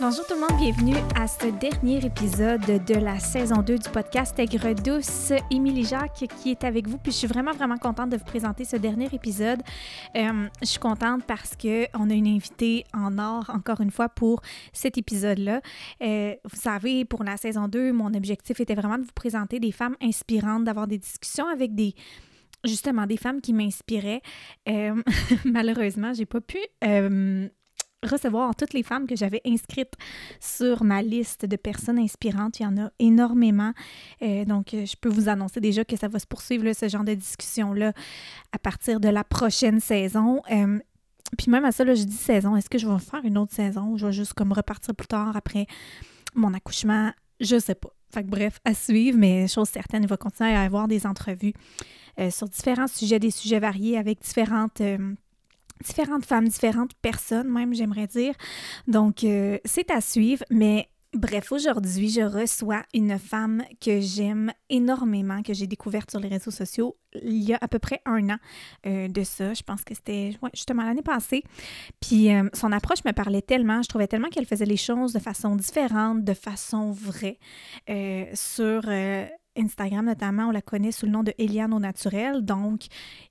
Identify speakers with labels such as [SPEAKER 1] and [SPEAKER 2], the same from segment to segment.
[SPEAKER 1] Bonjour tout le monde, bienvenue à ce dernier épisode de la saison 2 du podcast Aigre douce. Émilie Jacques qui est avec vous, puis je suis vraiment vraiment contente de vous présenter ce dernier épisode. Euh, je suis contente parce que on a une invitée en or encore une fois pour cet épisode-là. Euh, vous savez, pour la saison 2, mon objectif était vraiment de vous présenter des femmes inspirantes, d'avoir des discussions avec des justement des femmes qui m'inspiraient. Euh, malheureusement, j'ai pas pu euh, recevoir toutes les femmes que j'avais inscrites sur ma liste de personnes inspirantes. Il y en a énormément. Euh, donc, je peux vous annoncer déjà que ça va se poursuivre, ce genre de discussion-là, à partir de la prochaine saison. Euh, puis même à ça, là, je dis saison, est-ce que je vais faire une autre saison ou je vais juste comme repartir plus tard après mon accouchement? Je sais pas. Fait que bref, à suivre, mais chose certaine, il va continuer à y avoir des entrevues euh, sur différents sujets, des sujets variés avec différentes différentes femmes, différentes personnes, même, j'aimerais dire. Donc, euh, c'est à suivre, mais bref, aujourd'hui, je reçois une femme que j'aime énormément, que j'ai découverte sur les réseaux sociaux il y a à peu près un an euh, de ça. Je pense que c'était justement l'année passée. Puis euh, son approche me parlait tellement, je trouvais tellement qu'elle faisait les choses de façon différente, de façon vraie sur Instagram notamment, on la connaît sous le nom de Eliane au naturel. Donc,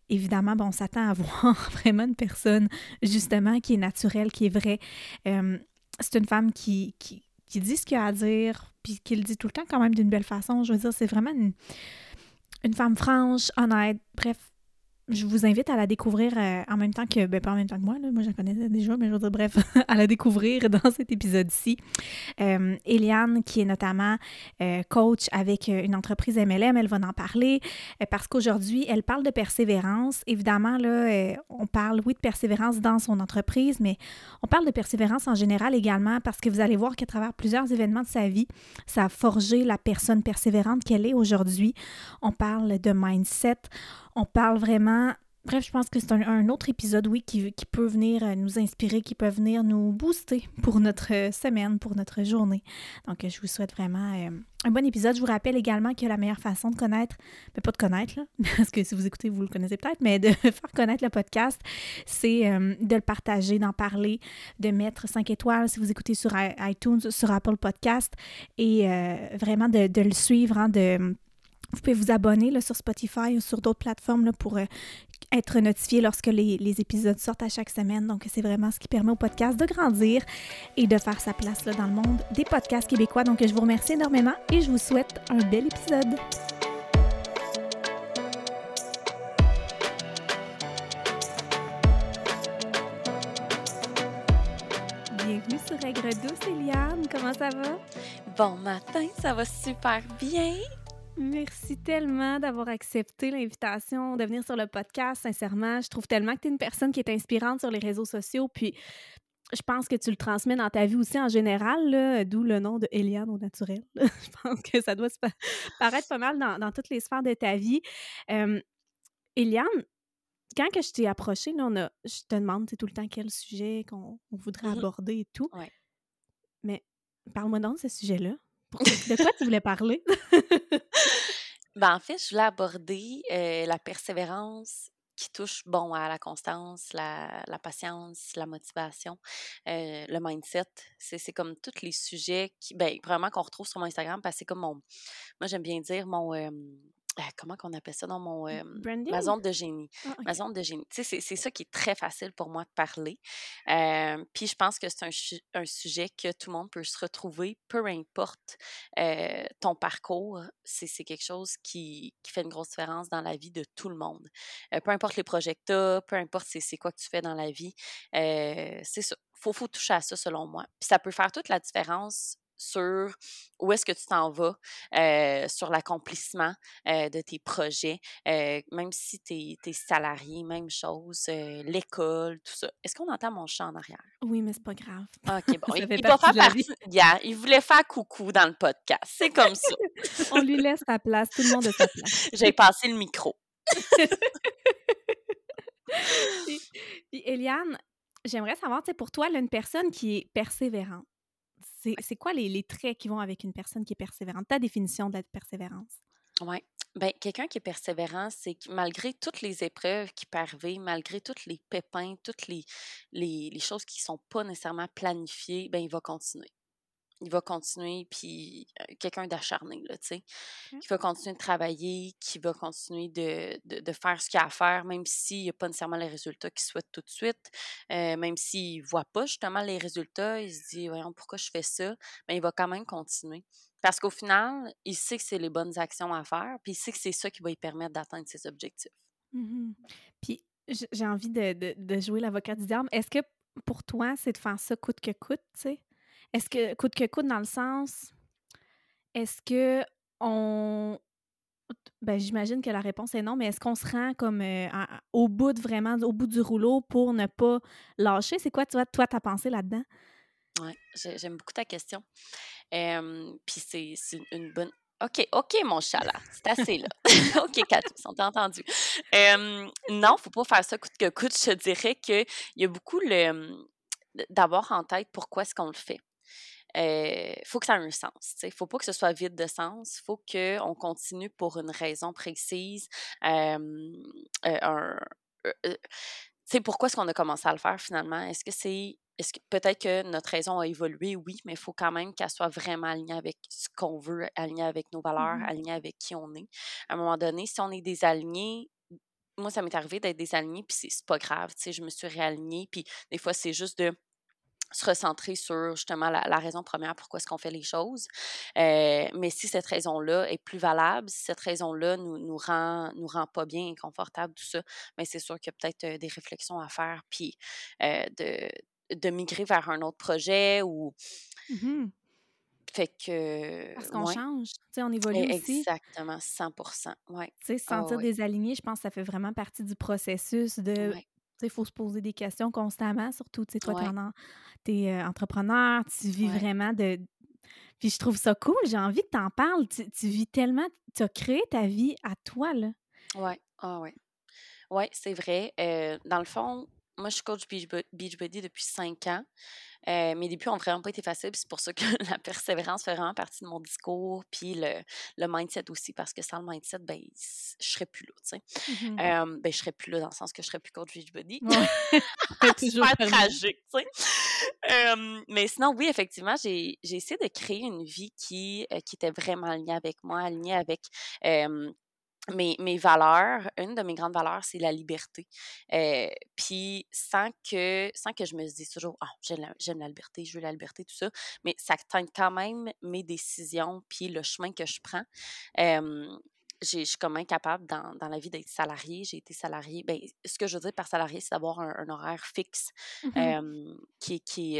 [SPEAKER 1] évidemment, bon, on s'attend à voir vraiment une personne, justement, qui est naturelle, qui est vraie. Euh, c'est une femme qui, qui, dit ce qu'il a à dire, puis qui le dit tout le temps quand même d'une belle façon. Je veux dire, c'est vraiment une, une femme franche, honnête. Bref, je vous invite à la découvrir euh, en même temps que, ben pas en même temps que moi, là, moi je la connaissais déjà, mais je veux bref, à la découvrir dans cet épisode-ci. Euh, Eliane, qui est notamment euh, coach avec une entreprise MLM, elle va en parler parce qu'aujourd'hui, elle parle de persévérance. Évidemment, là, on parle, oui, de persévérance dans son entreprise, mais on parle de persévérance en général également parce que vous allez voir qu'à travers plusieurs événements de sa vie, ça a forgé la personne persévérante qu'elle est aujourd'hui. On parle de mindset, on parle vraiment. Bref, je pense que c'est un, autre épisode, oui, qui, peut venir euh, nous inspirer, qui peut venir nous booster pour notre euh, semaine, pour notre journée. Donc, je vous souhaite vraiment euh, un bon épisode. Je vous rappelle également que la meilleure façon de connaître, mais pas de connaître, là, parce que si vous écoutez, vous le connaissez peut-être, mais de faire connaître le podcast, c'est de le partager, d'en parler, de mettre 5 étoiles si vous écoutez sur iTunes, sur Apple Podcast, et vraiment de, le suivre, hein, de vous pouvez vous abonner là, sur Spotify ou sur d'autres plateformes là, pour euh, être notifié lorsque les, épisodes sortent à chaque semaine. Donc, c'est vraiment ce qui permet au podcast de grandir et de faire sa place là, dans le monde des podcasts québécois. Donc, je vous remercie énormément et je vous souhaite un bel épisode. Bienvenue sur Aigre Douce, Eliane. Comment ça va?
[SPEAKER 2] Bon matin, ça va super bien.
[SPEAKER 1] Merci tellement d'avoir accepté l'invitation de venir sur le podcast. Sincèrement, je trouve tellement que tu es une personne qui est inspirante sur les réseaux sociaux. Puis, je pense que tu le transmets dans ta vie aussi en général, d'où le nom de Eliane au naturel. je pense que ça doit se paraître pas mal dans, toutes les sphères de ta vie. Eliane, quand que je t'ai approchée, là, on a, je te demande tout le temps quel sujet qu'on voudrait mmh aborder et tout. Mais parle-moi donc de ce sujet-là. De quoi tu voulais parler?
[SPEAKER 2] ben, en fait, je voulais aborder la persévérance qui touche bon à la constance, la, la patience, la motivation, le mindset. C'est comme tous les sujets qui, ben, vraiment qu'on retrouve sur mon Instagram parce que c'est comme mon, moi j'aime bien dire mon, euh, comment qu'on appelle ça dans mon ma zone de génie. Ah, ma zone de génie. Tu sais, c'est ça qui est très facile pour moi de parler. puis je pense que c'est un, un, sujet que tout le monde peut se retrouver, peu importe ton parcours. C'est quelque chose qui, qui, fait une grosse différence dans la vie de tout le monde. peu importe les projets que tu as, peu importe c'est quoi que tu fais dans la vie. c'est ça. Faut, faut toucher à ça selon moi. Puis ça peut faire toute la différence sur où est-ce que tu t'en vas, euh, sur l'accomplissement euh, de tes projets, euh, même si tu es, salarié, même chose, l'école, tout ça. Est-ce qu'on entend mon chat en arrière?
[SPEAKER 1] Oui, mais c'est pas grave.
[SPEAKER 2] OK, bon. il, il, pas partie, il voulait faire coucou dans le podcast. C'est comme ça.
[SPEAKER 1] On lui laisse sa place. Tout le monde a sa place.
[SPEAKER 2] J'ai passé le micro.
[SPEAKER 1] puis, Eliane, j'aimerais savoir, pour toi, une personne qui est persévérante, c'est quoi les, traits qui vont avec une personne qui est persévérante? Ta définition de la persévérance?
[SPEAKER 2] Oui. Ben, quelqu'un qui est persévérant, c'est que malgré toutes les épreuves qui peuvent arriver, malgré tous les pépins, toutes les, les, choses qui ne sont pas nécessairement planifiées, ben, il va continuer. Il va continuer, puis quelqu'un d'acharné, là, tu sais, qui va continuer de travailler, qui va continuer de, de, faire ce qu'il a à faire, même s'il n'y a pas nécessairement les résultats qu'il souhaite tout de suite, même s'il ne voit pas justement les résultats, il se dit, voyons, pourquoi je fais ça? Mais il va quand même continuer. Parce qu'au final, il sait que c'est les bonnes actions à faire, puis il sait que c'est ça qui va lui permettre d'atteindre ses objectifs.
[SPEAKER 1] Mmh puis j'ai envie de, de, de jouer l'avocat du diable. Est-ce que pour toi, c'est de faire ça coûte que coûte, tu sais? Est-ce que coûte que coûte dans le sens, est-ce que on ben, j'imagine que la réponse est non, mais est-ce qu'on se rend comme euh, au bout de vraiment, au bout du rouleau pour ne pas lâcher? C'est quoi, toi, ta pensée là-dedans?
[SPEAKER 2] Oui, j'aime beaucoup ta question. Puis c'est une bonne. OK, OK, mon chat, là. C'est assez, là. OK, Cathy, on t'a entendu. Non, non, faut pas faire ça coûte que coûte. Je dirais qu'il y a beaucoup le d'avoir en tête pourquoi est-ce qu'on le fait. Il faut que ça ait un sens. Il ne faut pas que ce soit vide de sens. Il faut qu'on continue pour une raison précise. Euh, pourquoi est-ce qu'on a commencé à le faire finalement? Est-ce que c'est. Est-ce que peut-être que notre raison a évolué, oui, mais il faut quand même qu'elle soit vraiment alignée avec ce qu'on veut, alignée avec nos valeurs, mmh alignée avec qui on est. À un moment donné, si on est désalignés, moi, ça m'est arrivé d'être désalignée, puis c'est pas grave, tu sais, je me suis réalignée, puis des fois, c'est juste de se recentrer sur justement la, raison première pourquoi est-ce qu'on fait les choses. Euh, mais si cette raison-là est plus valable, si cette raison-là nous, nous rend nous rend pas bien, inconfortable, tout ça, mais c'est sûr qu'il y a peut-être euh, des réflexions à faire, puis euh, de, de migrer vers un autre projet ou.
[SPEAKER 1] Mmh
[SPEAKER 2] fait que.
[SPEAKER 1] Parce qu'on change, tu sais, on évolue aussi.
[SPEAKER 2] Exactement, 100 ouais.
[SPEAKER 1] Tu sais, se sentir désaligné, je pense que ça fait vraiment partie du processus de il faut se poser des questions constamment, surtout, tu sais, toi, tu es, es entrepreneur, tu vis vraiment de... Puis je trouve ça cool, j'ai envie que tu en parles. Tu, vis tellement, tu as créé ta vie à toi, là.
[SPEAKER 2] Oui, ah ouais. Oui, c'est vrai. Euh, dans le fond, moi, je suis coach Beachbody depuis cinq ans. Euh, mes débuts ont vraiment pas été faciles, c'est pour ça que la persévérance fait vraiment partie de mon discours, puis le, le mindset aussi, parce que sans le mindset, ben, je serais plus là, tu sais. Mmh euh, ben, je serais plus là dans le sens que je serais plus coach Beachbody. Ouais. c'est super tragique, tu sais. mais sinon, oui, effectivement, j'ai essayé de créer une vie qui, euh, qui était vraiment alignée avec moi, alignée avec mes, mes, valeurs, une de mes grandes valeurs, c'est la liberté. Euh, puis sans que, sans que je me dise toujours, oh, j'aime la, la, liberté, je veux la liberté, tout ça, mais ça teinte quand même mes décisions, puis le chemin que je prends. Euh, je suis quand même capable dans, dans la vie d'être salarié. J'ai été salarié. Ben, ce que je veux dire par salarié, c'est d'avoir un, horaire fixe mmh qui, qui,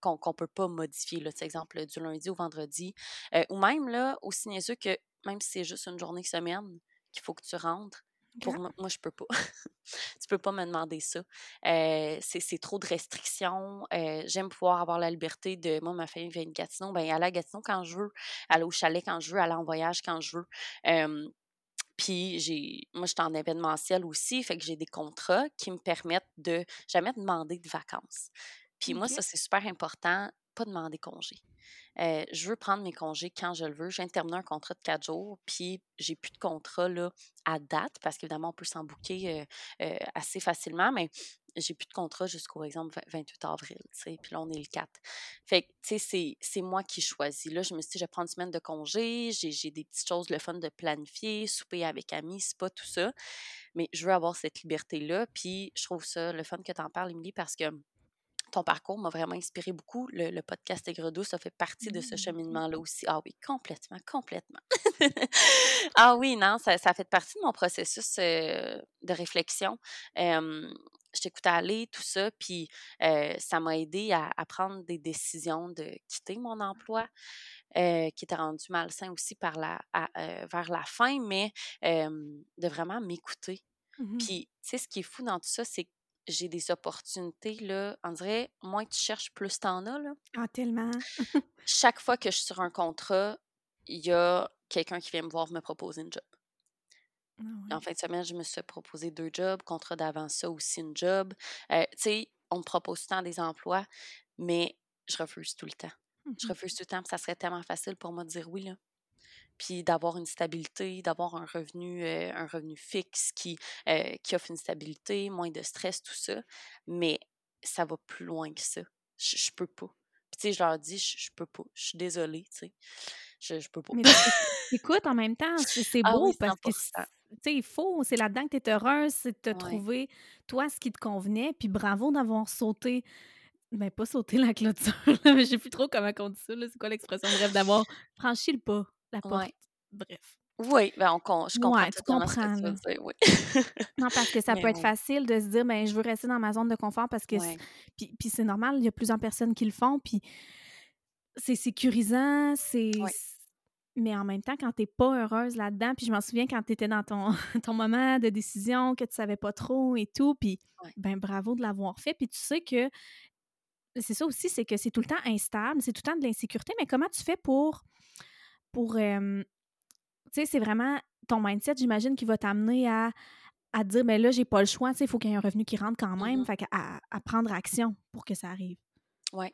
[SPEAKER 2] qu'on ne peut pas modifier. Là, exemple, du lundi au vendredi. ou même, là, aussi niaiseux que même si c'est juste une journée semaine, qu'il faut que tu rentres. Pour moi, moi, je peux pas. tu peux pas me demander ça. Euh, c'est trop de restrictions. Euh, j'aime pouvoir avoir la liberté de. Moi, ma famille vient de Gatineau. Ben, aller à Gatineau quand je veux, aller au chalet quand je veux, aller en voyage quand je veux. puis j'ai, moi, je suis en événementiel aussi, fait que j'ai des contrats qui me permettent de jamais demander de vacances. Puis moi, ça, c'est super important, pas demander congé. Je veux prendre mes congés quand je le veux. Je viens un contrat de quatre jours, puis j'ai plus de contrat là, à date, parce qu'évidemment, on peut s'en bouquer assez facilement, mais j'ai plus de contrat jusqu'au exemple 28 avril, puis là, on est le 4. Fait que, tu sais, c'est moi qui choisis. Là, je me suis dit, je prendre une semaine de congé, j'ai des petites choses, le fun de planifier, souper avec amis, c'est pas tout ça, mais je veux avoir cette liberté-là, puis je trouve ça le fun que tu en parles, Émilie, parce que ton parcours m'a vraiment inspiré beaucoup. Le, podcast Aigre Douce, ça fait partie de ce mmh. cheminement-là aussi. Ah oui, complètement, complètement. ah oui, non, ça, ça, fait partie de mon processus euh, de réflexion. je t'écoutais aller, tout ça, puis euh, ça m'a aidé à, prendre des décisions de quitter mon emploi, euh, qui était rendu malsain aussi par la, vers la fin, mais de vraiment m'écouter. Mmh puis, tu sais, ce qui est fou dans tout ça, c'est que j'ai des opportunités, là, on dirait, moins tu cherches, plus t'en as, là.
[SPEAKER 1] Ah, tellement.
[SPEAKER 2] Chaque fois que je suis sur un contrat, il y a quelqu'un qui vient me voir me proposer une job. Ah en fin de semaine, je me suis proposé deux jobs, contrat d'avant ça aussi une job. Euh, tu sais, on me propose tout le temps des emplois, mais je refuse tout le temps. Je mmh refuse tout le temps, ça serait tellement facile pour moi de dire oui, là puis d'avoir une stabilité, d'avoir un revenu, euh, un revenu fixe qui, euh, qui offre une stabilité, moins de stress, tout ça. Mais ça va plus loin que ça. Je, je peux pas. Puis, tu sais, je leur dis, je, je peux pas, je suis désolée, tu sais. Je, je peux pas.
[SPEAKER 1] Mais écoute, en même temps, c'est
[SPEAKER 2] Ah
[SPEAKER 1] beau
[SPEAKER 2] oui,
[SPEAKER 1] parce que
[SPEAKER 2] 100%.
[SPEAKER 1] tu sais, il faut, c'est là-dedans que tu es heureuse, c'est de te
[SPEAKER 2] Ouais.
[SPEAKER 1] trouver, toi, ce qui te convenait. Puis bravo d'avoir sauté, ben pas sauté la clôture, là, mais je sais plus trop comment on dit ça, c'est quoi l'expression? Bref, d'avoir franchi le pas, la porte.
[SPEAKER 2] Ouais.
[SPEAKER 1] Bref.
[SPEAKER 2] Oui, ben on je comprends
[SPEAKER 1] Ouais, tu
[SPEAKER 2] totalement ce que
[SPEAKER 1] comprends,
[SPEAKER 2] tu dire, oui.
[SPEAKER 1] Non, parce que ça
[SPEAKER 2] Mais
[SPEAKER 1] peut être facile de se dire, ben je veux rester dans ma zone de confort parce que. Puis, puis c'est normal, il y a plusieurs personnes qui le font, puis c'est sécurisant, c'est. Mais en même temps, quand t'es pas heureuse là-dedans, puis je m'en souviens quand t'étais dans ton, ton moment de décision, que tu savais pas trop et tout, puis ben bravo de l'avoir fait, puis tu sais que c'est ça aussi, c'est que c'est tout le temps instable, c'est tout le temps de l'insécurité, mais comment tu fais pour, pour euh, tu sais, c'est vraiment ton mindset, j'imagine, qui va t'amener à, à te dire, ben là, j'ai pas le choix, tu sais, il faut qu'il y ait un revenu qui rentre quand même,
[SPEAKER 2] Mhm.
[SPEAKER 1] fait à, à prendre action pour que ça arrive.
[SPEAKER 2] Oui.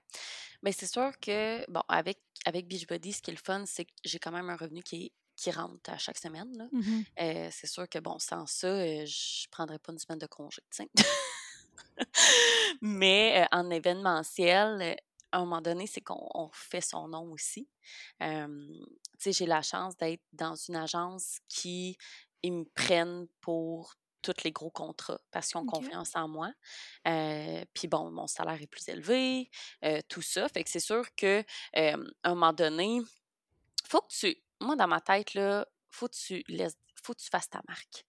[SPEAKER 2] Mais c'est sûr que, bon, avec, avec Beachbody, ce qui est le fun, c'est que j'ai quand même un revenu qui, est- qui rentre à chaque semaine.
[SPEAKER 1] Mhm.
[SPEAKER 2] Euh, c'est sûr que, bon, sans ça, euh, je prendrais pas une semaine de congé, tu sais. Mais euh, en événementiel, à un moment donné, c'est qu'on on fait son nom aussi. Euh, j'ai la chance d'être dans une agence qui, ils me prennent pour tous les gros contrats parce qu'ils ont confiance en moi. Euh, Puis bon, mon salaire est plus élevé, euh, tout ça. Fait que c'est sûr que euh, à un moment donné, faut que tu. Moi, dans ma tête, là, faut que tu laisses. Faut que tu fasses ta marque.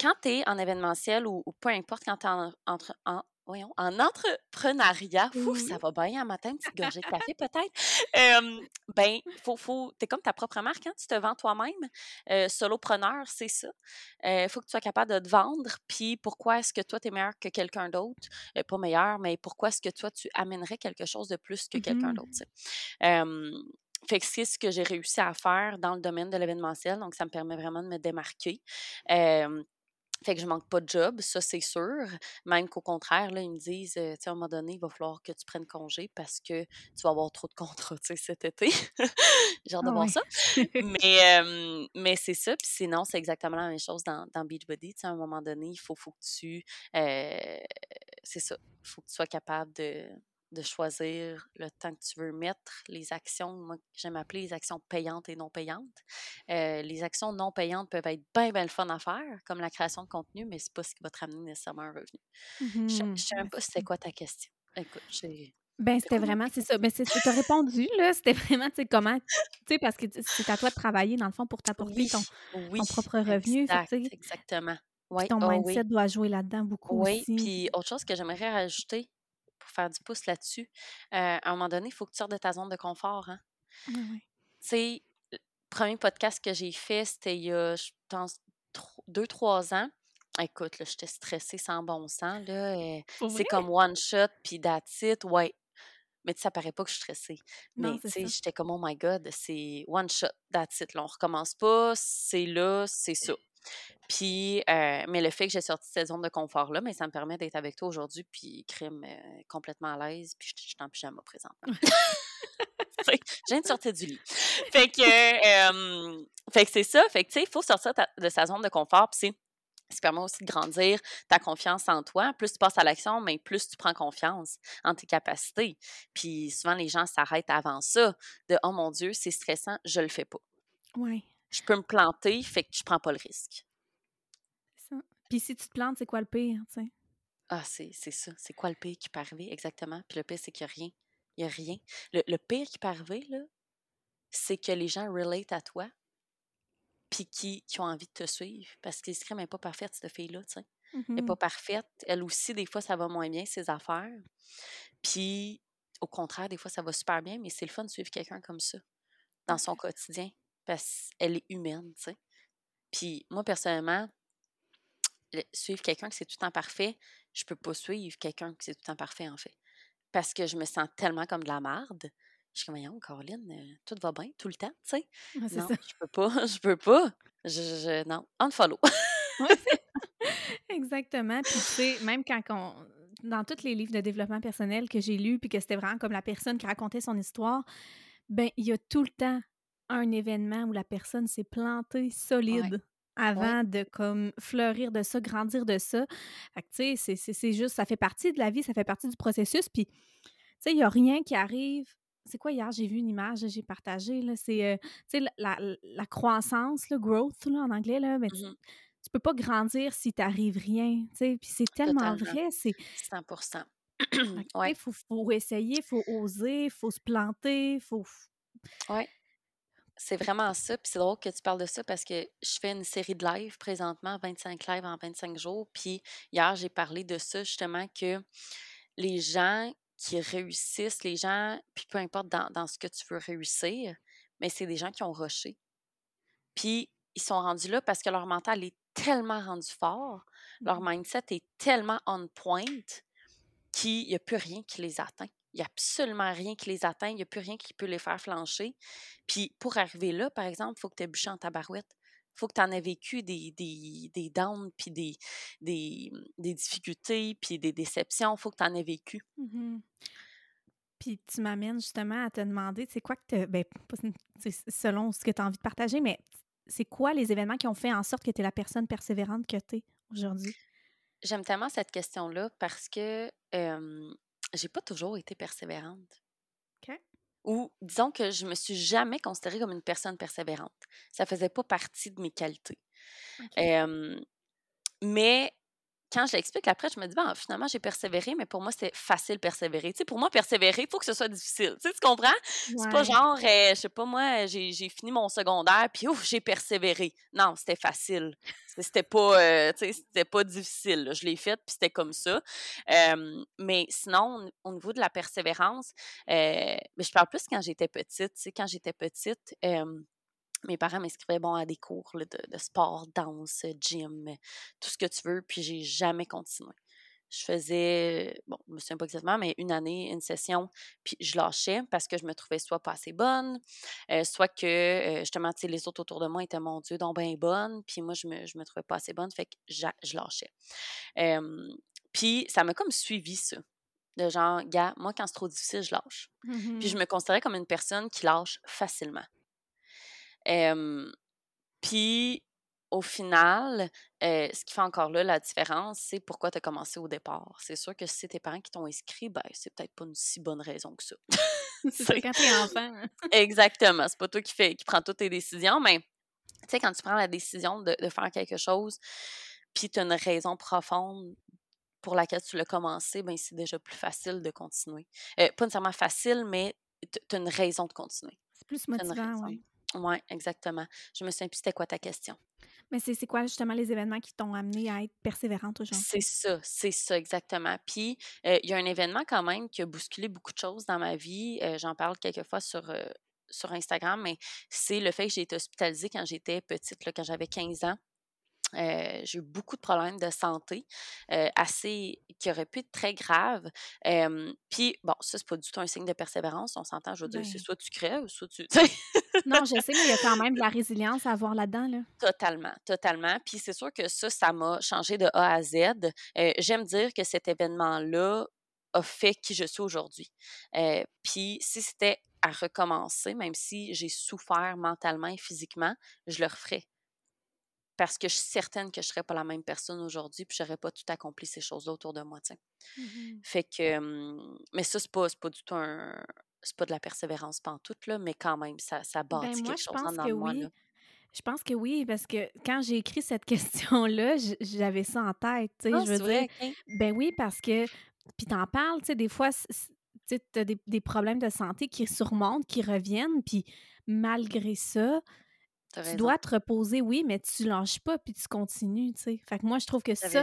[SPEAKER 2] Quand tu es en événementiel ou, ou peu importe, quand tu es en, entre, en, voyons, en entrepreneuriat, fou, ça va bien un matin, une petite gorgée de café peut-être. Euh, ben, faut, faut, t'es comme ta propre marque, hein, tu te vends toi-même. Euh, solopreneur, c'est ça. Il faut que tu sois capable de te vendre. Puis pourquoi est-ce que toi, tu es meilleur que quelqu'un d'autre? Pas meilleur, mais pourquoi est-ce que toi, tu amènerais quelque chose de plus que quelqu'un d'autre? Euh, fait que c'est ce que j'ai réussi à faire dans le domaine de l'événementiel. Donc, ça me permet vraiment de me démarquer. Euh, fait que je manque pas de job, ça c'est sûr. Même qu'au contraire, là, ils me disent, tu sais, à un moment donné, il va falloir que tu prennes congé parce que tu vas avoir trop de contrats, tu sais, cet été. Hâte de
[SPEAKER 1] Ah ouais.
[SPEAKER 2] ça. Mais, euh, mais c'est ça. Puis sinon, c'est exactement la même chose dans, dans Beachbody. Tu sais, à un moment donné, il faut, faut que tu. euh, c'est ça. Il faut que tu sois capable de, de choisir le temps que tu veux mettre, les actions, moi, j'aime appeler les actions payantes et non payantes. Euh, les actions non payantes peuvent être bien, bien le fun à faire, comme la création de contenu, mais c'est pas ce qui va te ramener nécessairement un revenu. Je sais-
[SPEAKER 1] Mhm.
[SPEAKER 2] je sais même
[SPEAKER 1] Ouais,
[SPEAKER 2] pas
[SPEAKER 1] c'est
[SPEAKER 2] c'était quoi ta question. Écoute, j'ai.
[SPEAKER 1] Ben, c'était
[SPEAKER 2] vraiment
[SPEAKER 1] c'est ça. Ben, c'est tu as répondu, là. C'était vraiment, tu sais, comment, tu sais, parce que c'est à toi de travailler, dans le fond, pour t'apporter
[SPEAKER 2] Oui,
[SPEAKER 1] ton,
[SPEAKER 2] oui,
[SPEAKER 1] ton propre revenu.
[SPEAKER 2] Exact, exactement. Oui,
[SPEAKER 1] ton
[SPEAKER 2] oh
[SPEAKER 1] mindset
[SPEAKER 2] oui.
[SPEAKER 1] doit jouer là-dedans beaucoup
[SPEAKER 2] Oui,
[SPEAKER 1] aussi.
[SPEAKER 2] puis autre chose que j'aimerais rajouter pour faire du pouce là-dessus, euh, à un moment donné, il faut que tu sortes de ta zone de confort. Hein. Tu sais, le premier podcast que j'ai fait, c'était il y a, je pense, deux, trois ans. Écoute, là, j'étais stressée sans bon sens. Là, euh, c'est comme one shot, puis that's it. Ouais. Mais ça paraît pas que je suis stressée.
[SPEAKER 1] Non,
[SPEAKER 2] Mais tu sais, j'étais comme, oh my God, c'est one shot, that's it. Là, on recommence pas, c'est là, c'est ça. Puis, euh, mais le fait que j'ai sorti de cette zone de confort-là, mais ça me permet d'être avec toi aujourd'hui, puis crime euh, complètement à l'aise, puis je je suis en pyjama présentement. Je viens de sortir du lit. Fait que, euh, fait que c'est ça. Fait que, tu sais, il faut sortir ta- de sa zone de confort, puis c'est ça permet aussi de grandir ta confiance en toi. Plus tu passes à l'action, mais plus tu prends confiance en tes capacités. Puis souvent, les gens s'arrêtent avant ça, de « Oh mon Dieu, c'est stressant, je le fais pas.
[SPEAKER 1] Ouais, »
[SPEAKER 2] Je peux me planter, fait que je prends pas le risque.
[SPEAKER 1] c'est ça. Puis si tu te plantes, c'est quoi le pire, tu sais?
[SPEAKER 2] Ah, c'est ça. C'est quoi le pire qui peut arriver? Exactement. Puis le pire, c'est qu'il n'y a rien. Il n'y a rien. Le, le pire qui peut arriver, là, c'est que les gens relate à toi, puis qui, qui ont envie de te suivre. Parce que l'escrime n'est pas parfaite, cette fille-là, tu sais. Elle n'est
[SPEAKER 1] Mhm.
[SPEAKER 2] pas parfaite. Elle aussi, des fois, ça va moins bien, ses affaires. Puis, au contraire, des fois, ça va super bien, mais c'est le fun de suivre quelqu'un comme ça dans son quotidien. Parce qu'elle est humaine, tu sais. Puis, moi, personnellement, le- suivre quelqu'un qui c'est tout le temps parfait, je peux pas suivre quelqu'un qui c'est tout le temps parfait, en fait. Parce que je me sens tellement comme de la marde. Je suis comme, voyons, Caroline, euh, tout va bien tout le temps, tu sais.
[SPEAKER 1] Ouais,
[SPEAKER 2] Non,
[SPEAKER 1] ça.
[SPEAKER 2] je peux pas, je peux pas. Je, je- non, unfollow.
[SPEAKER 1] Ouais, Exactement. Puis tu sais, même quand on... Dans tous les livres de développement personnel que j'ai lus, puis que c'était vraiment comme la personne qui racontait son histoire, ben il y a tout le temps un événement où la personne s'est plantée solide avant de comme fleurir de ça, grandir de ça. Fait que tu sais, c'est- c'est c'est juste, ça fait partie de la vie, ça fait partie du processus. Puis sais, il y a rien qui arrive c'est quoi hier? J'ai vu une image, j'ai partagé, là, c'est, euh, tu sais, la, la, croissance, le growth, là, en anglais, là, mais tu,
[SPEAKER 2] Mmh
[SPEAKER 1] tu peux pas grandir si t'arrives rien, tu sais, puis c'est tellement vrai, c'est...
[SPEAKER 2] 100
[SPEAKER 1] Il faut, faut essayer, il faut oser, il faut se planter, il faut...
[SPEAKER 2] Ouais. C'est vraiment ça. Puis c'est drôle que tu parles de ça parce que je fais une série de lives présentement, 25 lives en 25 jours. Puis hier, j'ai parlé de ça justement que les gens qui réussissent, les gens, puis peu importe dans, ce que tu veux réussir, mais c'est des gens qui ont rushé. Puis ils sont rendus là parce que leur mental est tellement rendu fort, leur mmh mindset est tellement on point qu'il n'y a plus rien qui les atteint. Il n'y a absolument rien qui les atteint, il n'y a plus rien qui peut les faire flancher. Puis pour arriver là, par exemple, il faut que tu aies bûché en tabarouette. Il faut que tu en aies vécu des, des, des downs, puis des, des, des, difficultés, puis des déceptions. Il faut que tu en aies vécu.
[SPEAKER 1] Mmh puis tu m'amènes justement à te demander, c'est quoi que tu ben, selon ce que tu as envie de partager, mais c'est quoi les événements qui ont fait en sorte que tu es la personne persévérante que tu es aujourd'hui?
[SPEAKER 2] J'aime tellement cette question-là parce que j'ai pas toujours été persévérante.
[SPEAKER 1] OK.
[SPEAKER 2] Ou disons que je me suis jamais considérée comme une personne persévérante. Ça faisait pas partie de mes qualités. mais quand je l'explique après, je me dis, ben, finalement, j'ai persévéré, mais pour moi, c'est facile persévérer. Tu sais, pour moi, persévérer, il faut que ce soit difficile. Tu, sais, tu comprends? C'est pas genre, euh, je sais pas, moi, j'ai fini mon secondaire, puis ouf, j'ai persévéré. Non, c'était facile. C'était pas, euh, tu sais, c'était pas difficile. Je l'ai fait, puis c'était comme ça. mais sinon, au niveau de la persévérance, euh, mais je parle plus quand j'étais petite. Tu sais, quand j'étais petite, mes parents m'inscrivaient bon, à des cours de, sport, danse, gym, tout ce que tu veux, puis j'ai jamais continué. Je faisais, bon, je me souviens pas exactement, mais une année, une session, puis je lâchais parce que je me trouvais soit pas assez bonne, euh, soit que, euh, justement, tu sais, les autres autour de moi étaient, mon Dieu, donc bien bonnes, puis moi, je me, me trouvais pas assez bonne, fait que je lâchais. puis ça m'a comme suivi, ça. De genre, gars, moi, quand c'est trop difficile, je lâche. Puis je mmh me considérais comme une personne qui lâche facilement. Puis, au final, ce qui fait encore là la différence, c'est pourquoi tu as commencé au départ. C'est sûr que si c'est tes parents qui t'ont inscrit, ben, c'est peut-être pas une si bonne raison que ça.
[SPEAKER 1] c'est quand t'es enfant. Hein.
[SPEAKER 2] Exactement. C'est pas toi qui, fais, qui prends toutes tes décisions, mais tu sais, quand tu prends la décision de, faire quelque chose, puis tu as une raison profonde pour laquelle tu l'as commencé, ben c'est déjà plus facile de continuer. pas nécessairement facile, mais tu as une raison de continuer.
[SPEAKER 1] C'est plus motivant, oui.
[SPEAKER 2] Oui, exactement. Je me souviens plus c'était quoi ta question.
[SPEAKER 1] Mais c'est quoi justement les événements qui t'ont amené à être persévérante aujourd'hui?
[SPEAKER 2] C'est ça, c'est ça, exactement. Puis, il y a un événement quand même qui a bousculé beaucoup de choses dans ma vie. J'en parle quelquefois sur, sur Instagram, mais c'est le fait que j'ai été hospitalisée quand j'étais petite, là, quand j'avais 15 ans. Euh, j'ai eu beaucoup de problèmes de santé, euh, assez qui auraient pu être très graves. Puis, bon, ça, c'est pas du tout un signe de persévérance. On s'entend, je veux dire, c'est soit tu crèves, soit tu.
[SPEAKER 1] non, je sais, mais il y a quand même de la résilience à avoir là-dedans. Là.
[SPEAKER 2] Totalement, totalement. Puis, c'est sûr que ça, ça m'a changé de A à Z. Euh, j'aime dire que cet événement-là a fait qui je suis aujourd'hui. puis, si c'était à recommencer, même si j'ai souffert mentalement et physiquement, je le referais parce que je suis certaine que je ne serais pas la même personne aujourd'hui, puis je n'aurais pas tout accompli ces choses-là autour de moi, mmh Fait que, mais ça, c'est pas, pas du tout un, c'est pas de la persévérance pantoute, là, mais quand même, ça, ça ben, bâtit quelque chose en
[SPEAKER 1] que
[SPEAKER 2] moi,
[SPEAKER 1] oui. Je pense que oui, parce que quand j'ai écrit cette question-là, j'avais ça en tête,
[SPEAKER 2] ah,
[SPEAKER 1] je veux dire. Ben oui, parce que, puis t'en parles, tu sais, des fois, tu as des, des problèmes de santé qui surmontent, qui reviennent, puis malgré ça, tu dois te reposer, oui, mais tu lâches pas puis tu continues, tu sais. Fait que moi, je trouve que ça,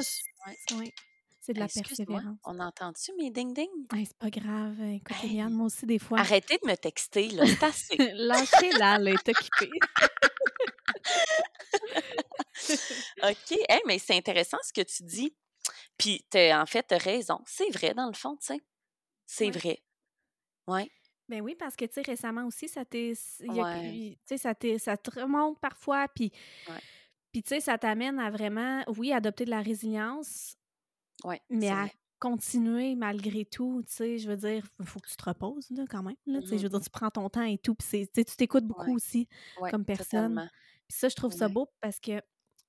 [SPEAKER 1] c'est de la persévérance.
[SPEAKER 2] On entend-tu mes ding-ding?
[SPEAKER 1] c'est pas grave. Écoute, Eliane, moi aussi, des fois.
[SPEAKER 2] Arrêtez de me texter, là. C'est assez.
[SPEAKER 1] Lâchez-la, elle est occupée.
[SPEAKER 2] OK. mais c'est intéressant ce que tu dis. Puis, en fait, tu as raison. C'est vrai, dans le fond, tu sais. C'est vrai. Ouais.
[SPEAKER 1] Ben oui, parce que, tu sais, récemment aussi, ça t'est. Tu sais, ça, ça te remonte parfois, puis. Puis, tu sais, ça t'amène à vraiment, oui, adopter de la résilience,
[SPEAKER 2] ouais,
[SPEAKER 1] mais à continuer malgré tout, tu sais, je veux dire, il faut que tu te reposes, là, quand même, là, tu sais, je veux dire, mmh tu prends ton temps et tout, puis tu t'écoutes beaucoup aussi comme personne. Puis ça, je trouve ça beau parce que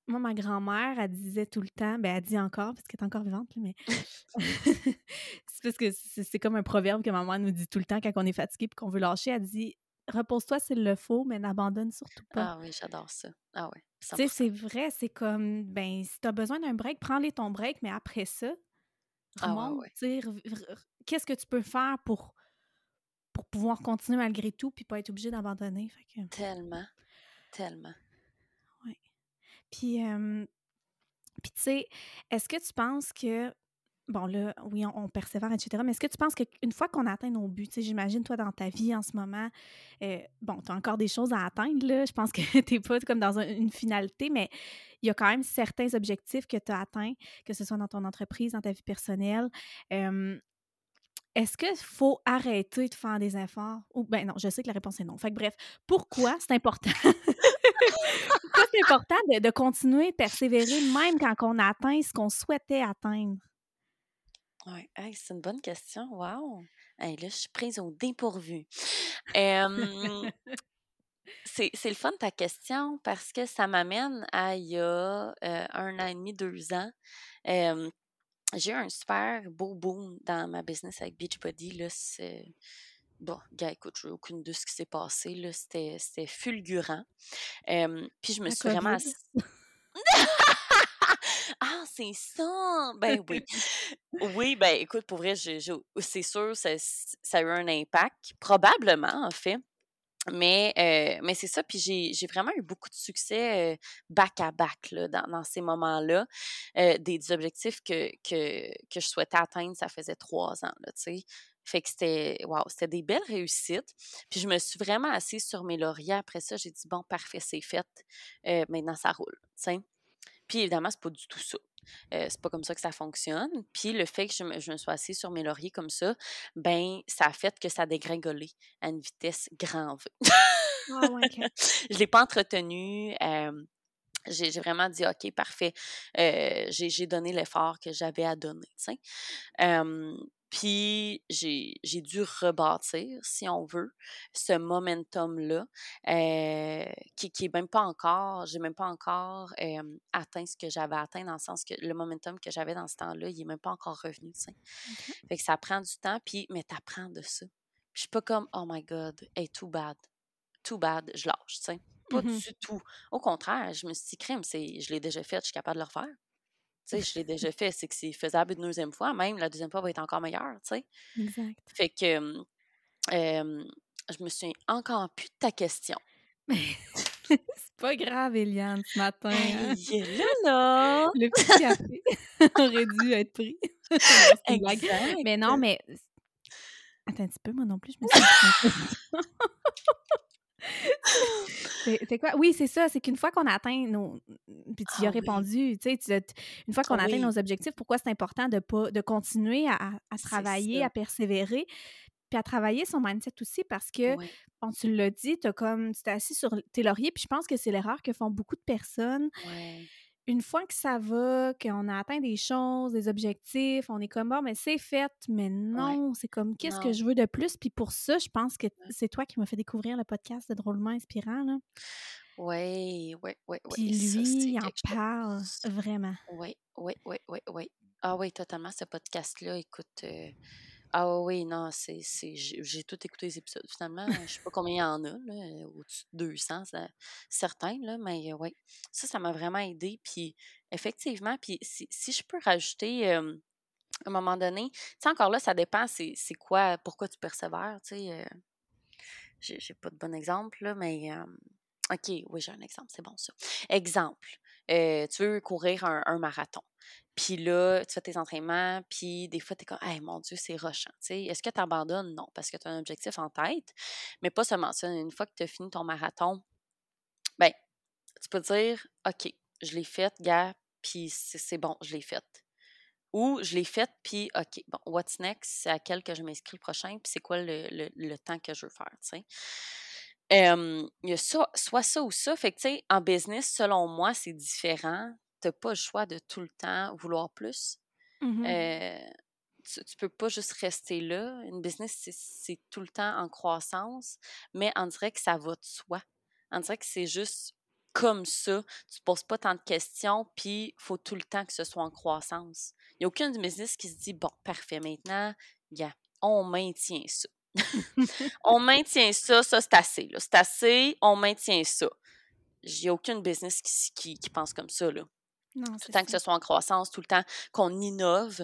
[SPEAKER 1] moi, ma grand-mère, elle disait tout le temps, ben elle dit encore, parce qu'elle est encore vivante, mais c'est parce que c'est comme un proverbe que ma mère nous dit tout le temps quand on est fatigué et qu'on veut lâcher. Elle dit Repose-toi s'il le faut, mais n'abandonne surtout pas.
[SPEAKER 2] Ah oui, j'adore ça. Ah oui.
[SPEAKER 1] Tu sais, c'est vrai, c'est comme, ben, si tu as besoin d'un break, prends-les ton break, mais après ça, ah ah qu'est-ce que tu peux faire pour, pour pouvoir continuer malgré tout puis pas être obligé d'abandonner.
[SPEAKER 2] Tellement, tellement.
[SPEAKER 1] Puis tu sais, est-ce que tu penses que bon, là, oui, on, persévère, etc. Mais est-ce que tu penses qu'une fois qu'on atteint nos buts, tu sais, j'imagine, toi, dans ta vie en ce moment, euh, bon, tu as encore des choses à atteindre, là. Je pense que tu n'es pas comme dans une finalité, mais il y a quand même certains objectifs que tu as atteints, que ce soit dans ton entreprise, dans ta vie personnelle. est-ce qu'il faut arrêter de faire des efforts? Ou, ben non, je sais que la réponse est non. Fait que bref, pourquoi? C'est important? c'est important de, de continuer, persévérer, même quand on atteint ce qu'on souhaitait atteindre?
[SPEAKER 2] Oui, c'est une bonne question. Wow! là, je suis prise au dépourvu. c'est, le fun ta question parce que ça m'amène à il y a euh, un an et demi, deux ans. j'ai eu un super beau boom dans ma business avec Beachbody. Là, Bon, gars, écoute, je n'ai aucune de ce qui s'est passé. Là, c'était, fulgurant. puis je me suis vraiment. Ah, c'est ça! Ben oui. Oui, ben écoute, pour vrai, c'est sûr, ça, ça a eu un impact. Probablement, en fait. Mais, euh, mais c'est ça, puis j'ai vraiment eu beaucoup de succès back-à-back là, dans, dans, ces moments-là. Euh, des, objectifs que, que, que, je souhaitais atteindre, ça faisait trois ans, tu sais. Fait que c'était, wow, c'était des belles réussites. Puis je me suis vraiment assise sur mes lauriers. Après ça, j'ai dit, bon, parfait, c'est fait. Euh, maintenant, ça roule. Puis évidemment, c'est pas du tout ça. Euh, c'est pas comme ça que ça fonctionne. Puis le fait que je me, je me, sois assise sur mes lauriers comme ça, ben ça a fait que ça a dégringolé à une vitesse grand V. Ah je l'ai pas entretenu. j'ai vraiment dit OK, parfait. Euh, j'ai donné l'effort que j'avais à donner. Puis j'ai dû rebâtir, si on veut, ce momentum-là, euh, qui, qui est même pas encore, j'ai même pas encore atteint ce que j'avais atteint dans le sens que le momentum que j'avais dans ce temps-là, il est même pas encore revenu, sais. Fait que ça prend du temps, puis, mais t'apprends de ça. je suis pas comme, oh my God, hey, too bad, too bad, je lâche, tu sais. Pas mmh du tout. Au contraire, je me suis dit, crème, je l'ai déjà fait, je suis capable de le refaire. Tu sais, je l'ai déjà fait, c'est que c'est faisable une deuxième fois, même la deuxième fois va être encore meilleure, tu sais.
[SPEAKER 1] Exact.
[SPEAKER 2] Fait que je me suis encore plus de ta question.
[SPEAKER 1] c'est pas grave, Eliane, ce matin. Hein?
[SPEAKER 2] Là, là!
[SPEAKER 1] Le petit café aurait dû être pris. exact. Mais non, mais... Attends un petit peu, moi non plus, je me suis... c'est quoi? Oui, c'est ça. C'est qu'une fois qu'on atteint nos. Puis tu y as ah répondu, tu sais, une fois qu'on atteint nos objectifs, pourquoi c'est important de, pas, de continuer à, travailler, à persévérer, puis à travailler son mindset aussi parce que, quand tu l'as dit, as comme, tu t'es assis sur tes lauriers, puis je pense que c'est l'erreur que font beaucoup de personnes une fois que ça va, qu'on a atteint des choses, des objectifs, on est comme bon, mais c'est fait, mais non, c'est comme qu'est-ce que je veux de plus? Puis pour ça, je pense que c'est toi qui m'as fait découvrir le podcast de Drôlement Inspirant. Là.
[SPEAKER 2] Oui, oui, oui, oui.
[SPEAKER 1] Puis lui, il en parle vraiment.
[SPEAKER 2] Oui, oui, oui, oui, oui. Ah oui, totalement, ce podcast-là, écoute. Euh, ah oui, non, c'est, j'ai, tout écouté les épisodes. Finalement, je sais pas combien il y en a, là, au-dessus de 200, certains, là, mais oui, ça, ça m'a vraiment aidé. Puis effectivement, puis si, je peux rajouter à un moment donné, tu sais, encore là, ça dépend, c'est, quoi, pourquoi tu persévères, tu sais. j'ai, j'ai pas de bon exemple, là, mais OK, oui, j'ai un exemple, c'est bon ça. Exemple, tu veux courir un marathon. Puis là, tu fais tes entraînements, puis des fois, tu es comme, hey, mon Dieu, c'est rushant. Est-ce que tu abandonnes? Non, parce que tu as un objectif en tête. Mais pas seulement ça. Une fois que tu as fini ton marathon, ben, tu peux dire, OK, je l'ai fait, gars, puis c'est bon, je l'ai fait. Ou je l'ai fait, puis OK, bon, what's next? C'est à quel que je m'inscris le prochain, puis c'est quoi le, le, temps que je veux faire. Il y a ça, soit ça ou ça. Fait que, tu sais, en business, selon moi, c'est différent n'as pas le choix de tout le temps vouloir plus.
[SPEAKER 1] Mmh
[SPEAKER 2] euh, tu, ne peux pas juste rester là. Une business, c'est tout le temps en croissance, mais on dirait que ça va de soi. On dirait que c'est juste comme ça, tu ne poses pas tant de questions, puis il faut tout le temps que ce soit en croissance. Il n'y a aucun business qui se dit, bon, parfait, maintenant, yeah, on maintient ça. on maintient ça, ça c'est assez. C'est assez, on maintient ça. J'ai aucune business qui, qui, pense comme ça. Là.
[SPEAKER 1] Non,
[SPEAKER 2] tout le temps que ce soit en croissance, tout le temps qu'on innove,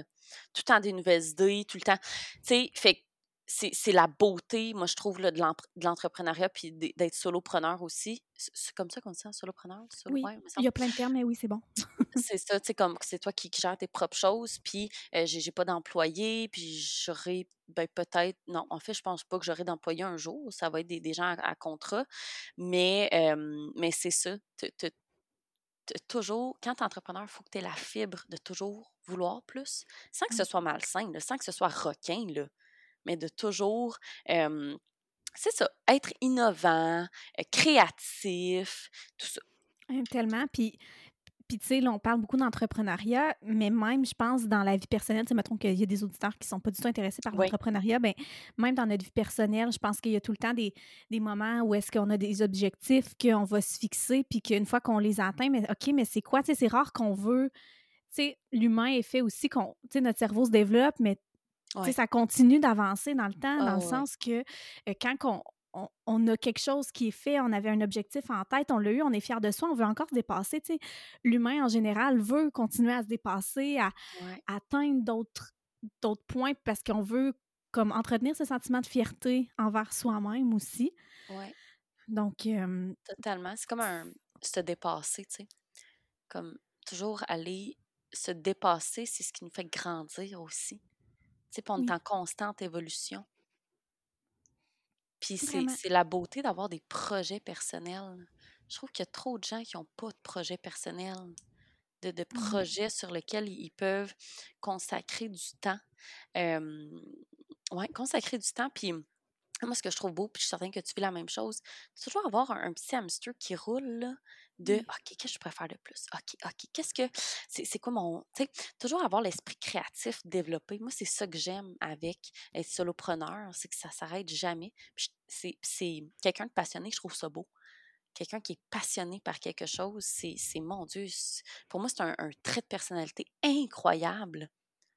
[SPEAKER 2] tout le temps des nouvelles idées, tout le temps. Tu sais, fait c'est la beauté, moi, je trouve, là, de l'entrepreneuriat puis d'être solopreneur aussi. C'est comme ça qu'on dit ça, solopreneur?
[SPEAKER 1] oui, il y a plein de termes, mais oui, c'est bon.
[SPEAKER 2] c'est ça, tu sais, comme c'est toi qui, gères tes propres choses, puis euh, j'ai pas d'employé, puis j'aurai ben, peut-être, non, en fait, je pense pas que j'aurai d'employé un jour, ça va être des, gens à, contrat, mais, mais c'est ça, toujours, quand tu es entrepreneur, il faut que tu aies la fibre de toujours vouloir plus, sans que ce soit malsain, sans que ce soit requin, là mais de toujours, c'est ça, être innovant, créatif, tout ça.
[SPEAKER 1] Tellement. Puis, puis tu sais, là, on parle beaucoup d'entrepreneuriat, mais même, je pense, dans la vie personnelle, tu sais, mettons qu'il y a des auditeurs qui sont pas du tout intéressés par l'entrepreneuriat, ben même dans notre vie personnelle, je pense qu'il y a tout le temps des, des moments où est-ce qu'on a des objectifs qu'on va se fixer, puis qu'une fois qu'on les atteint, mais OK, mais c'est quoi? Tu sais, c'est rare qu'on veut... Tu sais, l'humain est fait aussi qu'on... Tu sais, notre cerveau se développe, mais ça continue d'avancer dans le temps, dans le sens que quand on, a quelque chose qui est fait, on avait un objectif en tête, on l'a eu, on est fier de soi, on veut encore se dépasser. L'humain, en général, veut continuer à se dépasser, à, atteindre d'autres d'autres points parce qu'on veut comme entretenir ce sentiment de fierté envers soi-même aussi.
[SPEAKER 2] Ouais.
[SPEAKER 1] Donc.
[SPEAKER 2] Totalement. C'est comme un se dépasser, tu sais. Comme toujours aller se dépasser, c'est ce qui nous fait grandir aussi sais, on est en constante évolution. Puis c'est la beauté d'avoir des projets personnels. Je trouve qu'il y a trop de gens qui n'ont pas de projet personnel, de, de projets sur lesquels ils peuvent consacrer du temps. oui, consacrer du temps. Puis moi, ce que je trouve beau, puis je suis certaine que tu vis la même chose, c'est toujours avoir un, petit hamster qui roule, là, de OK, qu'est-ce que je préfère de plus? OK, OK, qu'est-ce que. C'est quoi mon. Tu sais, toujours avoir l'esprit créatif développé. Moi, c'est ça que j'aime avec être solopreneur, c'est que ça s'arrête jamais. C'est quelqu'un de passionné, je trouve ça beau. Quelqu'un qui est passionné par quelque chose, c'est mon Dieu. Pour moi, c'est un, trait de personnalité incroyable.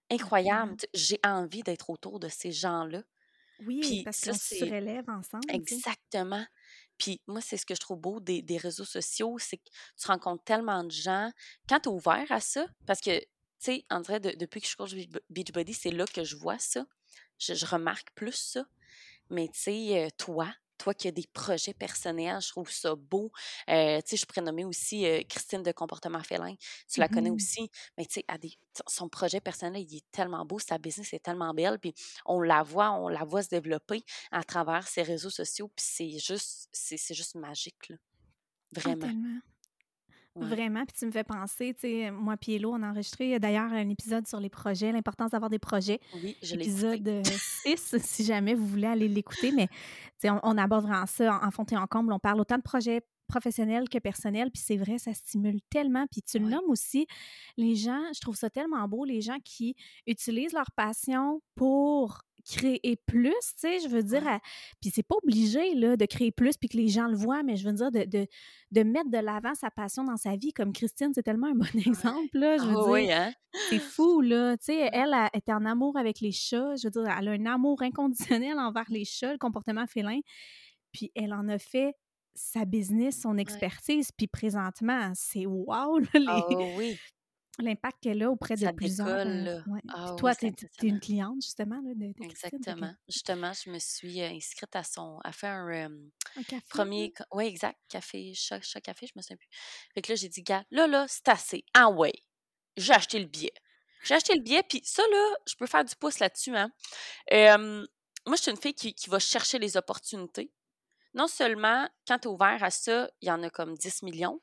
[SPEAKER 2] Incroyable. J'ai envie d'être autour de ces gens-là.
[SPEAKER 1] Oui, parce qu'on se relève ensemble.
[SPEAKER 2] Exactement. Puis moi, c'est ce que je trouve beau des, des réseaux sociaux, c'est que tu rencontres tellement de gens. Quand tu es ouvert à ça, parce que, tu sais, en vrai, depuis que je cours Beachbody, c'est là que je vois ça. Je, je remarque plus ça. Mais tu sais, toi, toi qui as des projets personnels, je trouve ça beau. Euh, tu sais, je pourrais nommer aussi euh, Christine de Comportement Félin. Tu la connais mmh aussi. Mais tu sais, son projet personnel, il est tellement beau, sa business est tellement belle. Puis on la voit, on la voit se développer à travers ses réseaux sociaux. Puis c'est juste, c'est juste magique, là. Vraiment.
[SPEAKER 1] Vraiment, puis tu me fais penser, tu sais, moi et on a enregistré d'ailleurs un épisode sur les projets, l'importance d'avoir des projets.
[SPEAKER 2] Oui, je
[SPEAKER 1] l'ai Épisode 6, si jamais vous voulez aller l'écouter, mais on, on aborde vraiment ça en, fond et en comble. On parle autant de projets professionnels que personnels, puis c'est vrai, ça stimule tellement. Puis tu le nommes aussi, les gens, je trouve ça tellement beau, les gens qui utilisent leur passion pour créer plus, tu sais, je veux dire, puis c'est pas obligé, là, de créer plus puis que les gens le voient, mais je veux dire, de, de, de mettre de l'avant sa passion dans sa vie, comme Christine, c'est tellement un bon exemple, là, je veux
[SPEAKER 2] ah dire, hein?
[SPEAKER 1] c'est fou, là, tu sais, elle a, était en amour avec les chats, je veux dire, elle a un amour inconditionnel envers les chats, le comportement félin, puis elle en a fait sa business, son expertise, puis présentement, c'est wow, là, les...
[SPEAKER 2] Oh oui!
[SPEAKER 1] L'impact qu'elle a auprès de plusieurs. Euh,
[SPEAKER 2] ah
[SPEAKER 1] toi, tu es, une cliente, justement. Là, de,
[SPEAKER 2] Exactement. Justement, je me suis euh, inscrite à son. à faire un, premier. Oui, exact. Café, chat, café, je me souviens plus. Fait que là, j'ai dit, gars, là, là, c'est assez. Ah ouais. J'ai acheté le billet. J'ai acheté le billet, puis ça, là, je peux faire du pouce là-dessus. Hein. moi, je suis une fille qui, qui va chercher les opportunités non seulement quand tu es ouvert à ça, il y en a comme 10 millions,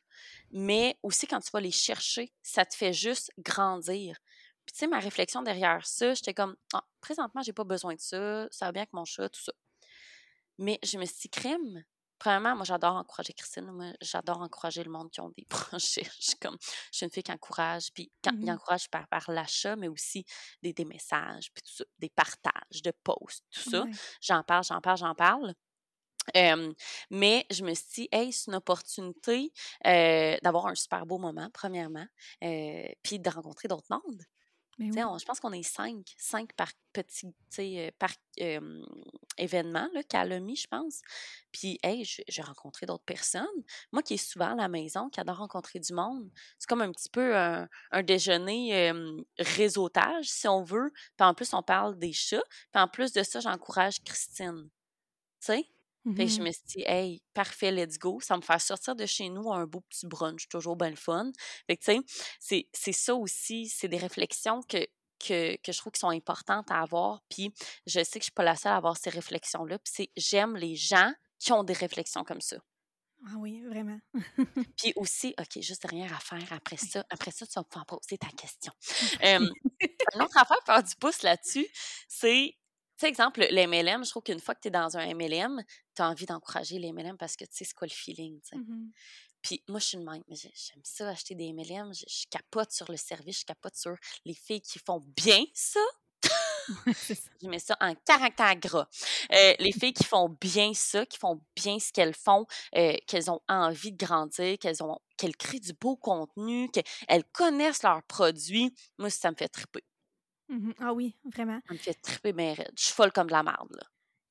[SPEAKER 2] mais aussi quand tu vas les chercher, ça te fait juste grandir. Puis tu sais, ma réflexion derrière ça, j'étais comme, ah, présentement, j'ai pas besoin de ça, ça va bien avec mon chat, tout ça. Mais je me suis dit, crème, premièrement, moi, j'adore encourager Christine. Moi, j'adore encourager le monde qui ont des projets. Je suis comme, je suis une fille qui encourage, puis quand, il mmh encourage par, par l'achat, mais aussi des, des messages, puis tout ça, des partages de posts, tout ça. J'en parle, j'en parle, j'en parle. Mais je me suis dit, hey, c'est une opportunité euh, d'avoir un super beau moment, premièrement, euh, puis de rencontrer d'autres mondes. je pense qu'on est cinq, cinq par petit, par événement qu'elle a mis, je pense. Puis, hey, j'ai rencontré d'autres personnes. Moi qui est souvent à la maison, qui adore rencontrer du monde, c'est comme un petit peu un, déjeuner réseautage, si on veut. Puis en plus, on parle des chats. Puis en plus de ça, j'encourage Christine. Tu sais? Fait que je mmh me suis dit, hey, parfait, let's go. Ça me fait sortir de chez nous un beau petit brunch, toujours bien le fun. Fait que, tu sais, c'est ça aussi, c'est des réflexions que, que, que, je trouve qui sont importantes à avoir. Puis je sais que je suis pas la seule à avoir ces réflexions-là. Puis c'est, j'aime les gens qui ont des réflexions comme ça.
[SPEAKER 1] Ah oui, vraiment.
[SPEAKER 2] Puis aussi, OK, juste rien à faire après ça. Après ça, tu vas pouvoir poser ta question. une autre affaire, faire du pouce là-dessus, c'est sais, exemple, les MLM, je trouve qu'une fois que tu es dans un MLM, tu as envie d'encourager les MLM parce que tu sais c'est quoi le feeling. Mmh Puis moi, je suis une même. J'aime ça, acheter des MLM. Je, capote sur le service, je capote sur les filles qui font bien ça. je mets ça en caractère gras. Euh, les filles qui font bien ça, qui font bien ce qu'elles font, euh, qu'elles ont envie de grandir, qu'elles ont qu'elles créent du beau contenu, qu'elles connaissent leurs produits, moi, ça me fait triper.
[SPEAKER 1] Mmh ah oui, vraiment.
[SPEAKER 2] Ça me fait triper bien Je suis folle comme de la merde, là.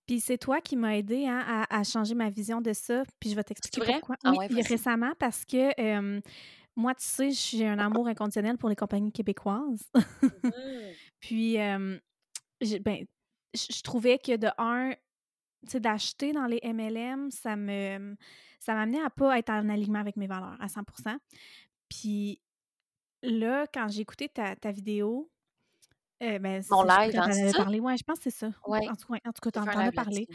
[SPEAKER 1] Puis c'est toi qui m'as aidé hein, à, changer ma vision de ça. Puis je vais t'expliquer pourquoi. Ah oui, récemment, parce que moi, tu sais, j'ai un amour inconditionnel pour les compagnies québécoises. Mmh. Puis, ben, je trouvais que de un, tu sais, d'acheter dans les MLM, ça me ça m'amenait à pas être en alignement avec mes valeurs à 100% Puis là, quand j'ai écouté ta, ta vidéo, euh, ben,
[SPEAKER 2] Mon live, hein,
[SPEAKER 1] c'est ça? Ouais, je pense que c'est ça. Ouais. En, tout, en tout cas, tu en, as parlé.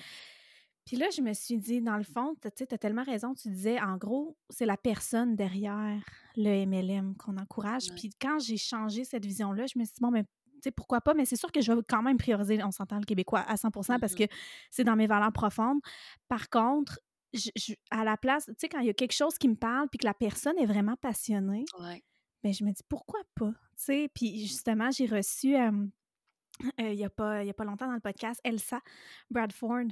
[SPEAKER 1] Puis là, je me suis dit, dans le fond, tu as tellement raison. Tu disais, en gros, c'est la personne derrière le MLM qu'on encourage. Puis quand j'ai changé cette vision-là, je me suis dit, bon, mais tu sais, pourquoi pas? Mais c'est sûr que je vais quand même prioriser, on s'entend, le Québécois à 100 parce mmh que c'est dans mes valeurs profondes. Par contre, je, à la place, tu sais, quand il y a quelque chose qui me parle puis que la personne est vraiment passionnée,
[SPEAKER 2] ouais.
[SPEAKER 1] Ben, je me dis, pourquoi pas? sais, puis justement, j'ai reçu euh, il n'y a, pas, a pas longtemps dans le podcast Elsa Bradford,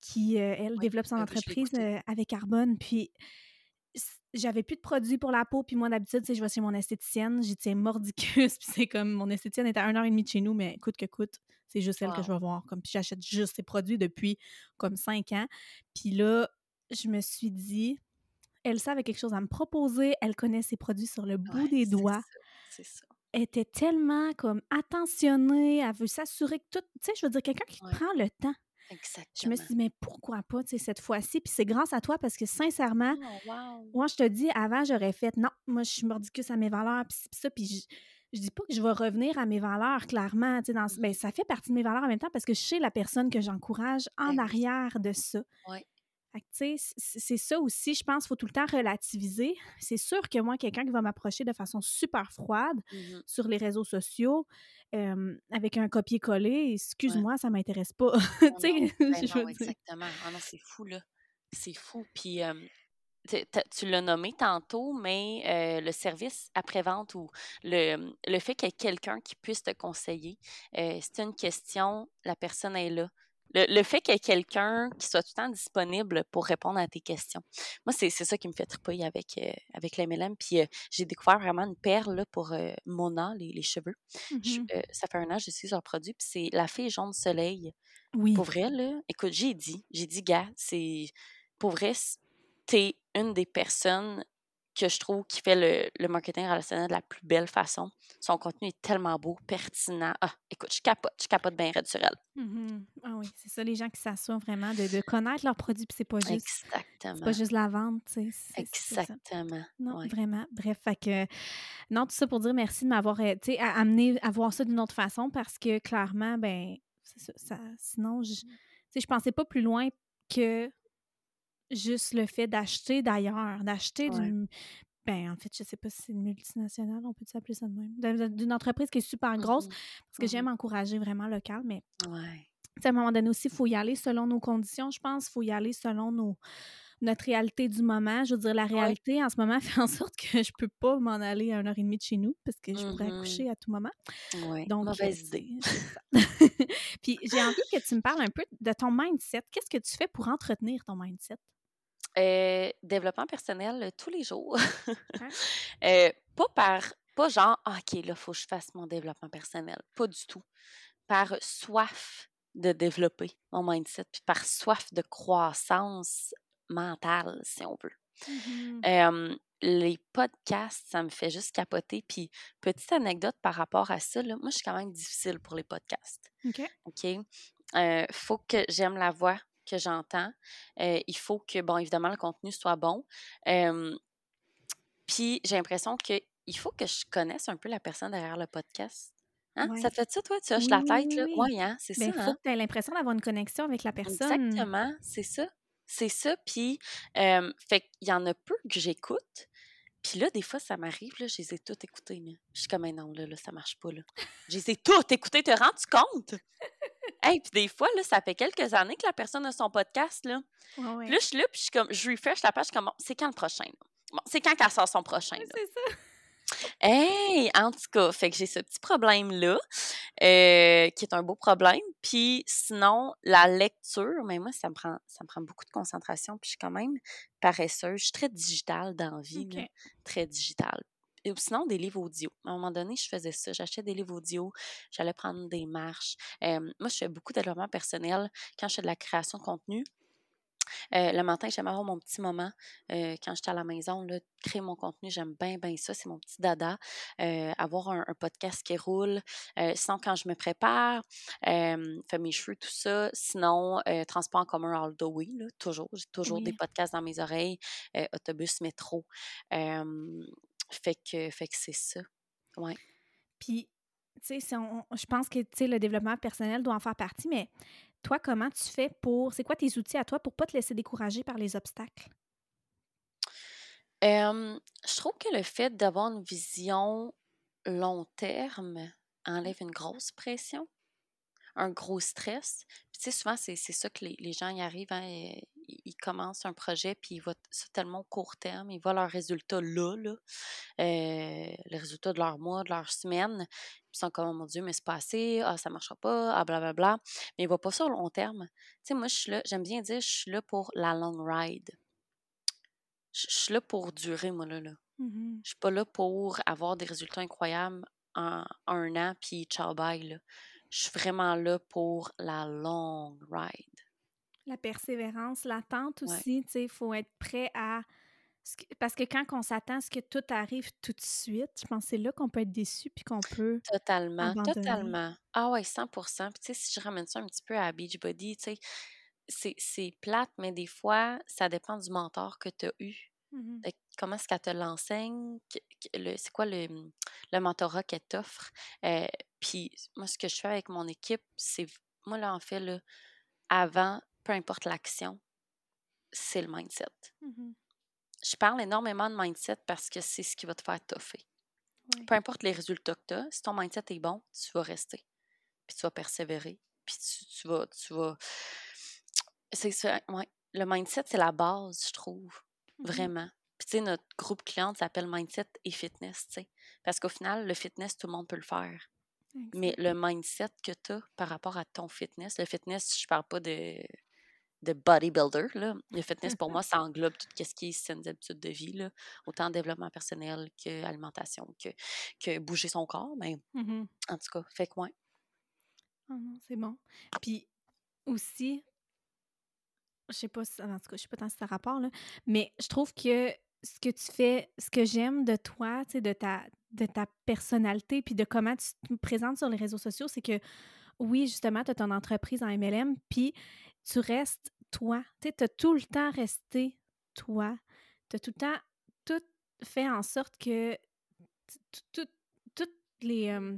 [SPEAKER 1] qui, elle, développe son entreprise avec Carbone. Puis j'avais plus de produits pour la peau, puis moi, d'habitude, je vais chez mon esthéticienne, j'y tiens mordicus, puis c'est comme, mon esthéticienne est à 1h30 de chez nous, mais coûte que coûte, c'est juste elle que je vais voir. Comme, puis j'achète juste ces produits depuis comme 5 ans. Puis là, je me suis dit, Elsa avait quelque chose à me proposer, elle connaît ses produits sur le bout des doigts
[SPEAKER 2] ça.
[SPEAKER 1] était tellement comme attentionnée, elle veut s'assurer que tout, tu sais, je veux dire, quelqu'un qui prend le temps.
[SPEAKER 2] Exactement.
[SPEAKER 1] Je me suis dit, mais pourquoi pas, tu sais, cette fois-ci? Puis c'est grâce à toi parce que sincèrement,
[SPEAKER 2] oh,
[SPEAKER 1] moi, je te dis, avant, j'aurais fait, non, moi, je suis mordicus à mes valeurs, puis ça, puis je, je dis pas que je vais revenir à mes valeurs, clairement, tu sais, dans, ben, ça fait partie de mes valeurs en même temps parce que je sais la personne que j'encourage en ben arrière de ça.
[SPEAKER 2] Oui
[SPEAKER 1] c'est ça aussi, je pense, qu'il faut tout le temps relativiser. C'est sûr que moi, quelqu'un qui va m'approcher de façon super froide
[SPEAKER 2] mmh
[SPEAKER 1] sur les réseaux sociaux, avec un copier-coller, excuse-moi, ça m'intéresse pas.
[SPEAKER 2] Ben exactement. Ah non, c'est fou, là. C'est fou. Puis, tu l'as nommé tantôt, mais le service après-vente ou le, le fait qu'il y ait quelqu'un qui puisse te conseiller, c'est une question, la personne est là le, fait qu'il y ait quelqu'un qui soit tout le temps disponible pour répondre à tes questions. Moi, c'est ça qui me fait triper avec, euh, avec l'MLM. Puis euh, j'ai découvert vraiment une perle là, pour euh, Mona, les, les cheveux.
[SPEAKER 1] Mmh
[SPEAKER 2] ça fait un an que je suis leur produit. Puis c'est la fée jaune soleil.
[SPEAKER 1] Oui.
[SPEAKER 2] Pour vrai, là, écoute, j'ai dit, j'ai dit, gars, c'est. Pour vrai, t'es une des personnes que je trouve qui fait le, le, marketing relationnel de la plus belle façon. Son contenu est tellement beau, pertinent. Ah, écoute, je capote, je capote bien raide sur elle.
[SPEAKER 1] Mm-hmm. Ah oui, c'est ça, les gens qui s'assurent vraiment de, de, connaître leurs produits, puis c'est pas juste.
[SPEAKER 2] Exactement.
[SPEAKER 1] C'est pas juste la vente, tu sais.
[SPEAKER 2] Exactement.
[SPEAKER 1] Non, vraiment. Bref, fait que. Non, tout ça pour dire merci de m'avoir, euh, tu sais, amené à voir ça d'une autre façon parce que clairement, ben, c'est ça, ça. Sinon, je. Tu sais, je pensais pas plus loin que juste le fait d'acheter d'ailleurs, d'acheter d'une. Ben, en fait, je sais pas si c'est une multinationale, on peut s'appeler ça de même? D'une entreprise qui est super grosse, parce que j'aime encourager vraiment local, mais.
[SPEAKER 2] Ouais.
[SPEAKER 1] À un moment donné aussi, il faut y aller selon nos conditions, je pense. Il faut y aller selon nos, notre réalité du moment. Je veux dire, la
[SPEAKER 2] Ouais.
[SPEAKER 1] réalité en ce moment fait en sorte que je peux pas m'en aller à une heure et demie de chez nous parce que je pourrais
[SPEAKER 2] Mmh
[SPEAKER 1] accoucher à tout moment.
[SPEAKER 2] Ouais,
[SPEAKER 1] Donc, euh,
[SPEAKER 2] mauvaise idée.
[SPEAKER 1] Puis j'ai envie que tu me parles un peu de ton mindset. Qu'est-ce que tu fais pour entretenir ton mindset?
[SPEAKER 2] Heu, développement personnel, heu, tous les jours.
[SPEAKER 1] Ouais.
[SPEAKER 2] Heu, pas par pas genre: «Ah OK, là, faut que je fasse mon développement personnel». Pas du tout. Par soif de développer mon mindset, puis par soif de croissance mentale, si on veut.
[SPEAKER 1] Mhm.
[SPEAKER 2] Hem, les podcasts, ça me fait juste capoter. Puis, petite anecdote par rapport à ça, là, moi, je suis quand même difficile pour les podcasts.
[SPEAKER 1] OK.
[SPEAKER 2] OK? Faut que j'aime la voix que j'entends. Il faut que, bon, évidemment, le contenu soit bon. Puis j'ai l'impression qu'il faut que je connaisse un peu la personne derrière le podcast. Hein?
[SPEAKER 1] Ouais.
[SPEAKER 2] Ça te fait ça, toi? Tu hoches
[SPEAKER 1] Oui,
[SPEAKER 2] la tête,
[SPEAKER 1] oui,
[SPEAKER 2] là?
[SPEAKER 1] oui.
[SPEAKER 2] Hein? C'est
[SPEAKER 1] Ben,
[SPEAKER 2] ça,
[SPEAKER 1] faut
[SPEAKER 2] hein?
[SPEAKER 1] que tu aies l'impression d'avoir une connexion avec la personne.
[SPEAKER 2] Exactement, c'est ça. C'est ça. Puis, hem, fait qu'il y en a peu que j'écoute. Puis là, des fois, ça m'arrive, là, je les ai toutes écoutées, là. Je suis comme: «Mais non, là, là, ça marche pas, là». Je les ai toutes écoutées, te rends-tu compte? Hey, puis des fois, là, ça fait quelques années que la personne a son podcast, là.
[SPEAKER 1] Ouais, ouais.
[SPEAKER 2] Puis là, je suis là, puis je comme je refresh la page, je suis comme: «Bon, c'est quand le prochain, là? Bon, c'est quand qu'elle sort son prochain, là?»
[SPEAKER 1] c'est ça.
[SPEAKER 2] Hey! En tout cas, fait que j'ai ce petit problème-là, heu, qui est un beau problème. Puis sinon, la lecture, mais moi, ça me prend ça me prend beaucoup de concentration, puis je suis quand même paresseuse. Je suis très digitale dans la vie, là, très digitale. Ou sinon, des livres audio. À un moment donné, je faisais ça. J'achetais des livres audio, j'allais prendre des marches. Moi, je fais beaucoup de développement personnel quand je fais de la création de contenu. Heu, le matin, j'aime avoir mon petit moment, heu, quand j'étais à la maison, là, créer mon contenu, j'aime bien, bien ça, c'est mon petit dada. Heu, avoir un un podcast qui roule. Sinon, quand je me prépare, faire mes cheveux, tout ça. Sinon, transport en commun all the way, là, toujours. J'ai toujours des podcasts dans mes oreilles, autobus, métro. Fait que fait que c'est ça. Ouais.
[SPEAKER 1] Puis, tu sais, je pense que, tu sais, le développement personnel doit en faire partie, mais toi, comment tu fais pour c'est quoi tes outils à toi pour pas te laisser décourager par les obstacles?
[SPEAKER 2] Je trouve que le fait d'avoir une vision long terme enlève une grosse pression, un gros stress. Puis tu sais, souvent, c'est ça que les les gens y arrivent, hein, ils commencent un projet, puis ils voient ça tellement au court terme, ils voient leurs résultats là, là, heu, les résultats de leur mois, de leur semaine. Ils sont comme: «Oh mon Dieu, mais c'est pas assez, ah ça marchera pas, ah blablabla». Mais ils voient pas ça au long terme. Tu sais, moi, je suis là j'aime bien dire, je suis là pour la long ride. Je suis là pour durer, moi, là, là.
[SPEAKER 1] Mhm.
[SPEAKER 2] Je suis pas là pour avoir des résultats incroyables en 1 an, puis ciao bye, là. Je suis vraiment là pour la long ride.
[SPEAKER 1] La persévérance, l'attente
[SPEAKER 2] Ouais.
[SPEAKER 1] aussi, tu sais, il faut être prêt à parce que quand on s'attend à ce que tout arrive tout de suite, je pense que c'est là qu'on peut être déçu puis qu'on peut
[SPEAKER 2] Totalement,
[SPEAKER 1] abandonner.
[SPEAKER 2] totalement. Ah ouais, 100 Puis tu sais, si je ramène ça un petit peu à Beachbody, tu sais, c'est c'est plate, mais des fois, ça dépend du mentor que tu as eu. Que comment est-ce qu'elle te l'enseigne? C'est quoi le, mmh, le mentorat qu'elle t'offre? Heu, puis moi, ce que je fais avec mon équipe, c'est moi, là, en fait, là, avant, peu importe l'action, c'est le mindset.
[SPEAKER 1] Mhm.
[SPEAKER 2] Je parle énormément de mindset parce que c'est ce qui va te faire toffer. Peu importe les résultats que tu as, si ton mindset est bon, tu vas rester. Puis tu vas persévérer. Puis tu, tu vas. Tu vas... C'est ça, ouais. Le mindset, c'est la base, je trouve.
[SPEAKER 1] Mhm.
[SPEAKER 2] Vraiment. Puis tu sais, notre groupe client s'appelle Mindset et Fitness, tu sais. Parce qu'au final, le fitness, tout le monde peut le faire. Mais le mindset que tu as par rapport à ton fitness, le fitness, je parle pas de, de bodybuilder. Là. Le fitness, pour moi, ça englobe tout ce qui est saines habitudes de vie, là. autant développement personnel que alimentation, que, que bouger son corps. Mais
[SPEAKER 1] Mhm.
[SPEAKER 2] en tout cas, fait que ouais.
[SPEAKER 1] Ah non, c'est bon. Puis aussi, je sais pas si, en tout cas, je sais pas tant si ça rapport, là, mais je trouve que ce que tu fais, ce que j'aime de toi, de ta, de ta personnalité, puis de comment tu te présentes sur les réseaux sociaux, c'est que oui, justement, tu as ton entreprise en MLM, puis tu restes toi. Tu as tout le temps resté toi. Tu as tout le temps tout fait en sorte que toutes les. euh,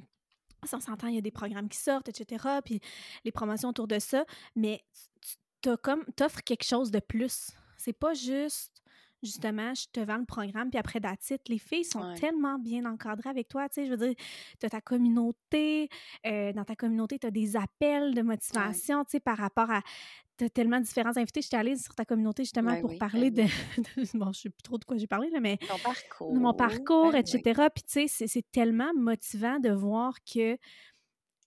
[SPEAKER 1] on s'entend, il y a des programmes qui sortent, etc., puis les promotions autour de ça, mais tu comme t'offres quelque chose de plus. C'est pas juste justement je te vends le programme puis après d'attitude, les filles sont
[SPEAKER 2] Ouais.
[SPEAKER 1] tellement bien encadrées avec toi, tu sais, je veux dire, tu as ta communauté, euh, dans ta communauté, tu as des appels de motivation, tu sais, par rapport à as tellement différents invités. J'étais allée sur ta communauté justement
[SPEAKER 2] Ben
[SPEAKER 1] pour
[SPEAKER 2] oui,
[SPEAKER 1] parler
[SPEAKER 2] ben
[SPEAKER 1] de, Bon, je sais plus trop de quoi j'ai parlé, là, mais
[SPEAKER 2] Ton
[SPEAKER 1] de mon
[SPEAKER 2] parcours,
[SPEAKER 1] parcours,
[SPEAKER 2] ben oui.
[SPEAKER 1] etc. Puis, tu sais, c'est- tellement motivant de voir que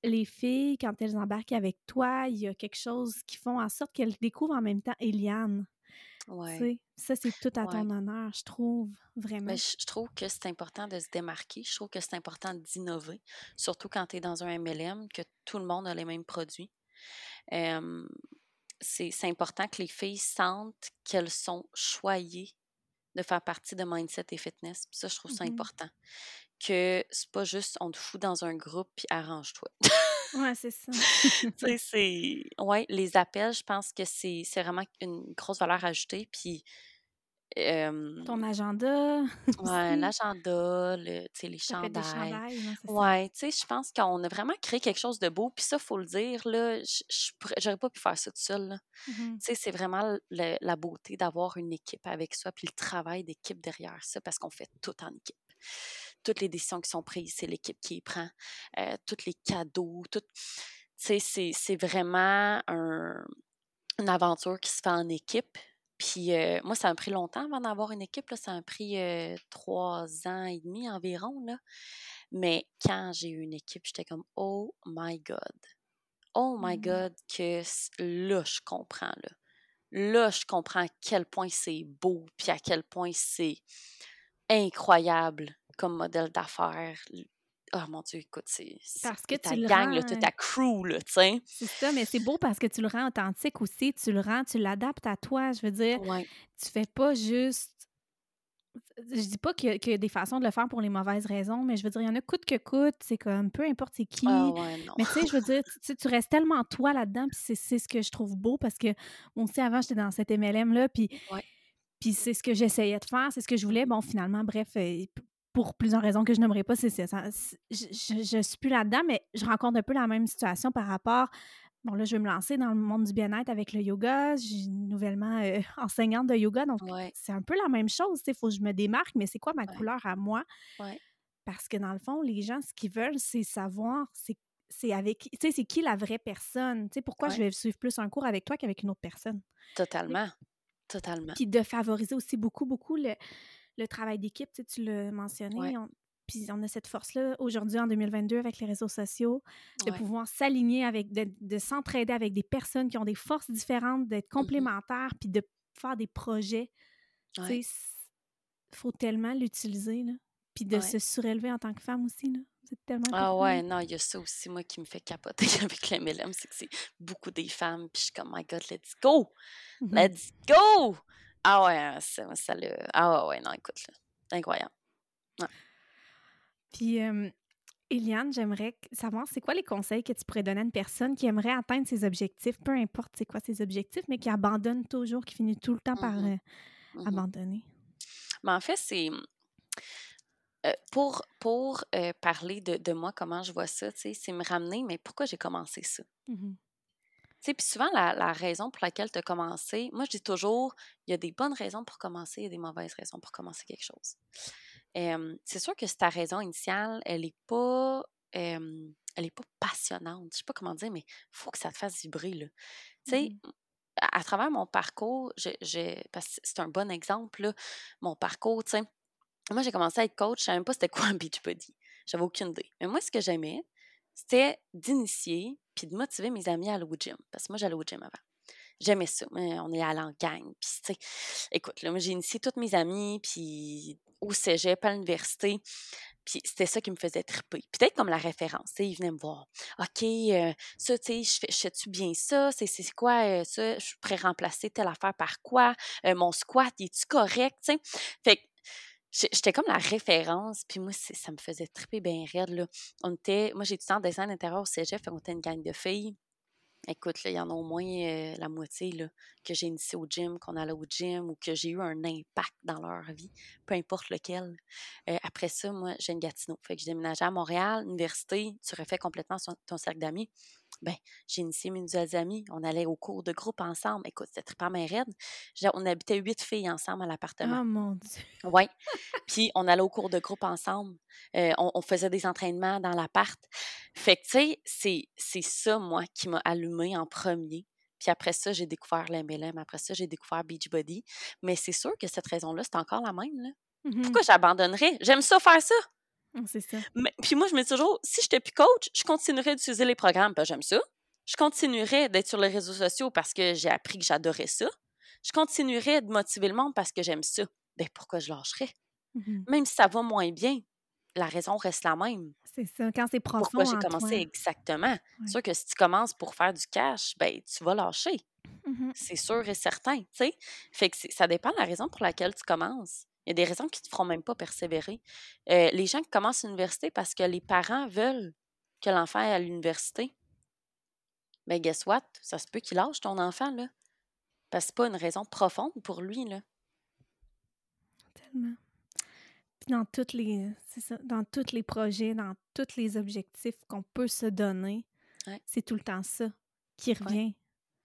[SPEAKER 1] les filles, quand elles embarquent avec toi, il y a quelque chose qui font en sorte qu'elles découvrent en même temps Eliane.
[SPEAKER 2] Ouais,
[SPEAKER 1] ça, c'est tout à
[SPEAKER 2] ouais.
[SPEAKER 1] ton honneur, je trouve,
[SPEAKER 2] Mais
[SPEAKER 1] vraiment.
[SPEAKER 2] je, je trouve que c'est important de se démarquer. Je trouve que c'est important d'innover, surtout quand tu es dans un MLM, que tout le monde a les mêmes produits. Euh, c'est important que les filles sentent qu'elles sont choyées de faire partie de Mindset et Fitness. Puis ça, je trouve ça
[SPEAKER 1] Mhm.
[SPEAKER 2] important. Que c'est pas juste on te fout dans un groupe puis arrange-toi.
[SPEAKER 1] Ouais, c'est ça.
[SPEAKER 2] tu sais, c'est. Ouais, les appels, je pense que c'est c'est vraiment une grosse valeur ajoutée. Puis. Euh,
[SPEAKER 1] Ton agenda?
[SPEAKER 2] Ouais, l'agenda, le, les
[SPEAKER 1] fait des
[SPEAKER 2] chandails.
[SPEAKER 1] chandails, non.
[SPEAKER 2] Ouais, tu sais, je pense qu'on a vraiment créé quelque chose de beau. Puis ça, faut le dire, là, j'aurais pas pu faire ça toute seule. là.
[SPEAKER 1] Mhm.
[SPEAKER 2] Tu sais, c'est vraiment le- la beauté d'avoir une équipe avec soi, puis le travail d'équipe derrière ça, parce qu'on fait tout en équipe. Toutes les décisions qui sont prises, c'est l'équipe qui les prend. Euh, tous les cadeaux, tout. Tu sais, c'est c'est vraiment un- une aventure qui se fait en équipe. Puis euh, moi, ça m'a pris longtemps avant d'avoir une équipe. Là. Ça m'a pris euh, trois ans et demi environ. Là. Mais quand j'ai eu une équipe, j'étais comme Oh my God. Oh my
[SPEAKER 1] Mhm.
[SPEAKER 2] God, que là, je comprends. Là, là je comprends à quel point c'est beau, puis à quel point c'est incroyable comme modèle d'affaires. Oh mon Dieu, écoute, c'est
[SPEAKER 1] Parce que
[SPEAKER 2] ta
[SPEAKER 1] tu le
[SPEAKER 2] gang,
[SPEAKER 1] rends.
[SPEAKER 2] toute ta crew, là, tu sais.
[SPEAKER 1] C'est ça, mais c'est beau parce que tu le rends authentique aussi. Tu le rends, tu l'adaptes à toi. Je veux dire,
[SPEAKER 2] Ouais,
[SPEAKER 1] tu fais pas juste. Je dis pas qu'il y, a- qu'il y a des façons de le faire pour les mauvaises raisons, mais je veux dire, il y en a coûte que coûte. C'est comme peu importe c'est
[SPEAKER 2] ah
[SPEAKER 1] qui.
[SPEAKER 2] ouais, non.
[SPEAKER 1] Mais tu sais, je veux dire, tu, tu- tu restes tellement toi là-dedans, puis c'est c'est ce que je trouve beau parce que moi aussi, avant, j'étais dans cette MLM-là, puis
[SPEAKER 2] Ouais.
[SPEAKER 1] puis c'est ce que j'essayais de faire, c'est ce que je voulais. Bon, finalement, bref, euh, pour plusieurs raisons que je n'aimerais pas, c'est ça. Je, je, je suis plus là-dedans, mais je rencontre un peu la même situation par rapport. Bon, là, je vais me lancer dans le monde du bien-être avec le yoga. Je suis nouvellement euh, enseignante de yoga, donc
[SPEAKER 2] Ouais,
[SPEAKER 1] c'est un peu la même chose. Il faut que je me démarque, mais c'est quoi ma
[SPEAKER 2] ouais,
[SPEAKER 1] couleur à moi?
[SPEAKER 2] ouais,
[SPEAKER 1] Parce que dans le fond, les gens, ce qu'ils veulent, c'est savoir, c'est avec, tu sais, c'est qui la vraie personne? Tu sais, pourquoi je vais suivre plus un cours avec toi qu'avec une autre personne?
[SPEAKER 2] Totalement. Totalement.
[SPEAKER 1] Puis de favoriser aussi beaucoup, beaucoup le, le travail d'équipe. Tu sais, tu l'as
[SPEAKER 2] Ouais,
[SPEAKER 1] mentionné. on- puis on a cette force-là aujourd'hui en 2022 avec les réseaux sociaux, de
[SPEAKER 2] ouais.
[SPEAKER 1] pouvoir s'aligner avec, de, de s'entraider avec des personnes qui ont des forces différentes, d'être
[SPEAKER 2] Mhm.
[SPEAKER 1] complémentaires, puis de faire des projets. Tu
[SPEAKER 2] Ouais,
[SPEAKER 1] sais, faut tellement l'utiliser, là. Puis de se surélever en tant que femme aussi, là. C'est tellement
[SPEAKER 2] Ah ouais, non, il y a ça aussi, moi, qui me fait capoter avec l'MLM, c'est que c'est beaucoup des femmes, puis je suis comme, my God, let's go!
[SPEAKER 1] Mhm.
[SPEAKER 2] Let's go! Ah ouais, ça, le... Ah ouais, ouais, non, écoute, là, incroyable. Ouais.
[SPEAKER 1] Puis, euh, Eliane, j'aimerais savoir, c'est quoi les conseils que tu pourrais donner à une personne qui aimerait atteindre ses objectifs, peu importe c'est quoi ses objectifs, mais qui abandonne toujours, qui finit tout le temps par
[SPEAKER 2] Mhm,
[SPEAKER 1] euh,
[SPEAKER 2] mhm.
[SPEAKER 1] abandonner?
[SPEAKER 2] Mais en fait, c'est... euh, pour pour euh, parler de, de moi, comment je vois ça, tu sais, c'est me ramener, mais pourquoi j'ai commencé ça?
[SPEAKER 1] Mhm.
[SPEAKER 2] Tu sais, puis souvent, la, la raison pour laquelle tu as commencé, moi, je dis toujours, il y a des bonnes raisons pour commencer, il y a des mauvaises raisons pour commencer quelque chose. Euh, c'est sûr que si ta raison initiale, elle n'est pas, euh, elle est pas passionnante, je sais pas comment dire, mais il faut que ça te fasse vibrer, là. Tu sais,
[SPEAKER 1] Mhm.
[SPEAKER 2] à, à travers mon parcours, je, je- parce que c'est un bon exemple, là, mon parcours, tu sais, moi, j'ai commencé à être coach, je savais même pas c'était quoi un Beachbody. J'avais aucune idée. Mais moi, ce que j'aimais, c'était d'initier puis de motiver mes amis à aller au gym. Parce que moi, j'allais au gym avant. J'aimais ça. mais on est allé en gang. Puis, tu sais, écoute, là, moi, j'ai initié toutes mes amies, puis au cégep, à l'université. Puis c'était ça qui me faisait triper. Peut-être comme la référence. Ils venaient me voir. OK, euh, ça, tu sais, je fais- je fais-tu bien ça? C'est quoi euh, ça? Je pourrais remplacer telle affaire par quoi? Euh, mon squat, correct? Tu sais? Fait que j'étais comme la référence. Puis moi, ça me faisait triper bien raide. Là. On était, moi, j'ai étudié en dessin d'intérieur au cégep. Fait qu'on était une gang de filles. Écoute, il y en a au moins euh, la moitié là, que j'ai initié au gym, qu'on allait au gym ou que j'ai eu un impact dans leur vie, peu importe lequel. Euh, après ça, moi, j'ai une Gatineau. Fait que j'ai déménagé à Montréal, université, tu refais complètement ton cercle d'amis. Ben, j'ai initié mes nouvelles amies. On allait au cours de groupe ensemble. Écoute, c'était trippant, mais raide. On habitait huit filles ensemble à l'appartement.
[SPEAKER 1] Oh mon Dieu!
[SPEAKER 2] Oui. Puis on allait au cours de groupe ensemble. Euh, on, on faisait des entraînements dans l'appart. Fait que, tu sais, c'est, ça, moi, qui m'a allumé en premier. Puis après ça, j'ai découvert l'MLM. Après ça, j'ai découvert Beachbody. Mais c'est sûr que cette raison-là, c'est encore la même. Là.
[SPEAKER 1] Mhm.
[SPEAKER 2] Pourquoi j'abandonnerais? J'aime ça faire ça.
[SPEAKER 1] Mm, C'est ça.
[SPEAKER 2] Mais- puis moi, je me dis toujours, si je n'étais plus coach, je continuerais d'utiliser les programmes parce que j'aime ça. Je continuerais d'être sur les réseaux sociaux parce que j'ai appris que j'adorais ça. Je continuerais de motiver le monde parce que j'aime ça. Ben pourquoi je lâcherais?
[SPEAKER 1] Mhm.
[SPEAKER 2] Même si ça va moins bien, la raison reste la même.
[SPEAKER 1] C'est ça. Quand c'est profond
[SPEAKER 2] Pourquoi j'ai
[SPEAKER 1] en
[SPEAKER 2] commencé
[SPEAKER 1] toi.
[SPEAKER 2] exactement?
[SPEAKER 1] Ouais.
[SPEAKER 2] C'est sûr que si tu commences pour faire du cash, ben tu vas lâcher.
[SPEAKER 1] Mhm.
[SPEAKER 2] C'est sûr et certain, tu sais. Fait que ça dépend de la raison pour laquelle tu commences. Il y a des raisons qui te feront même pas persévérer. Euh, les gens qui commencent l'université parce que les parents veulent que l'enfant aille à l'université, ben guess what? Ça se peut qu'il lâche ton enfant, là. Parce que c'est pas une raison profonde pour lui, là.
[SPEAKER 1] Tellement. Puis dans toutes les ça, dans tous les projets, dans tous les objectifs qu'on peut se donner,
[SPEAKER 2] Ouais.
[SPEAKER 1] c'est tout le temps ça qui revient.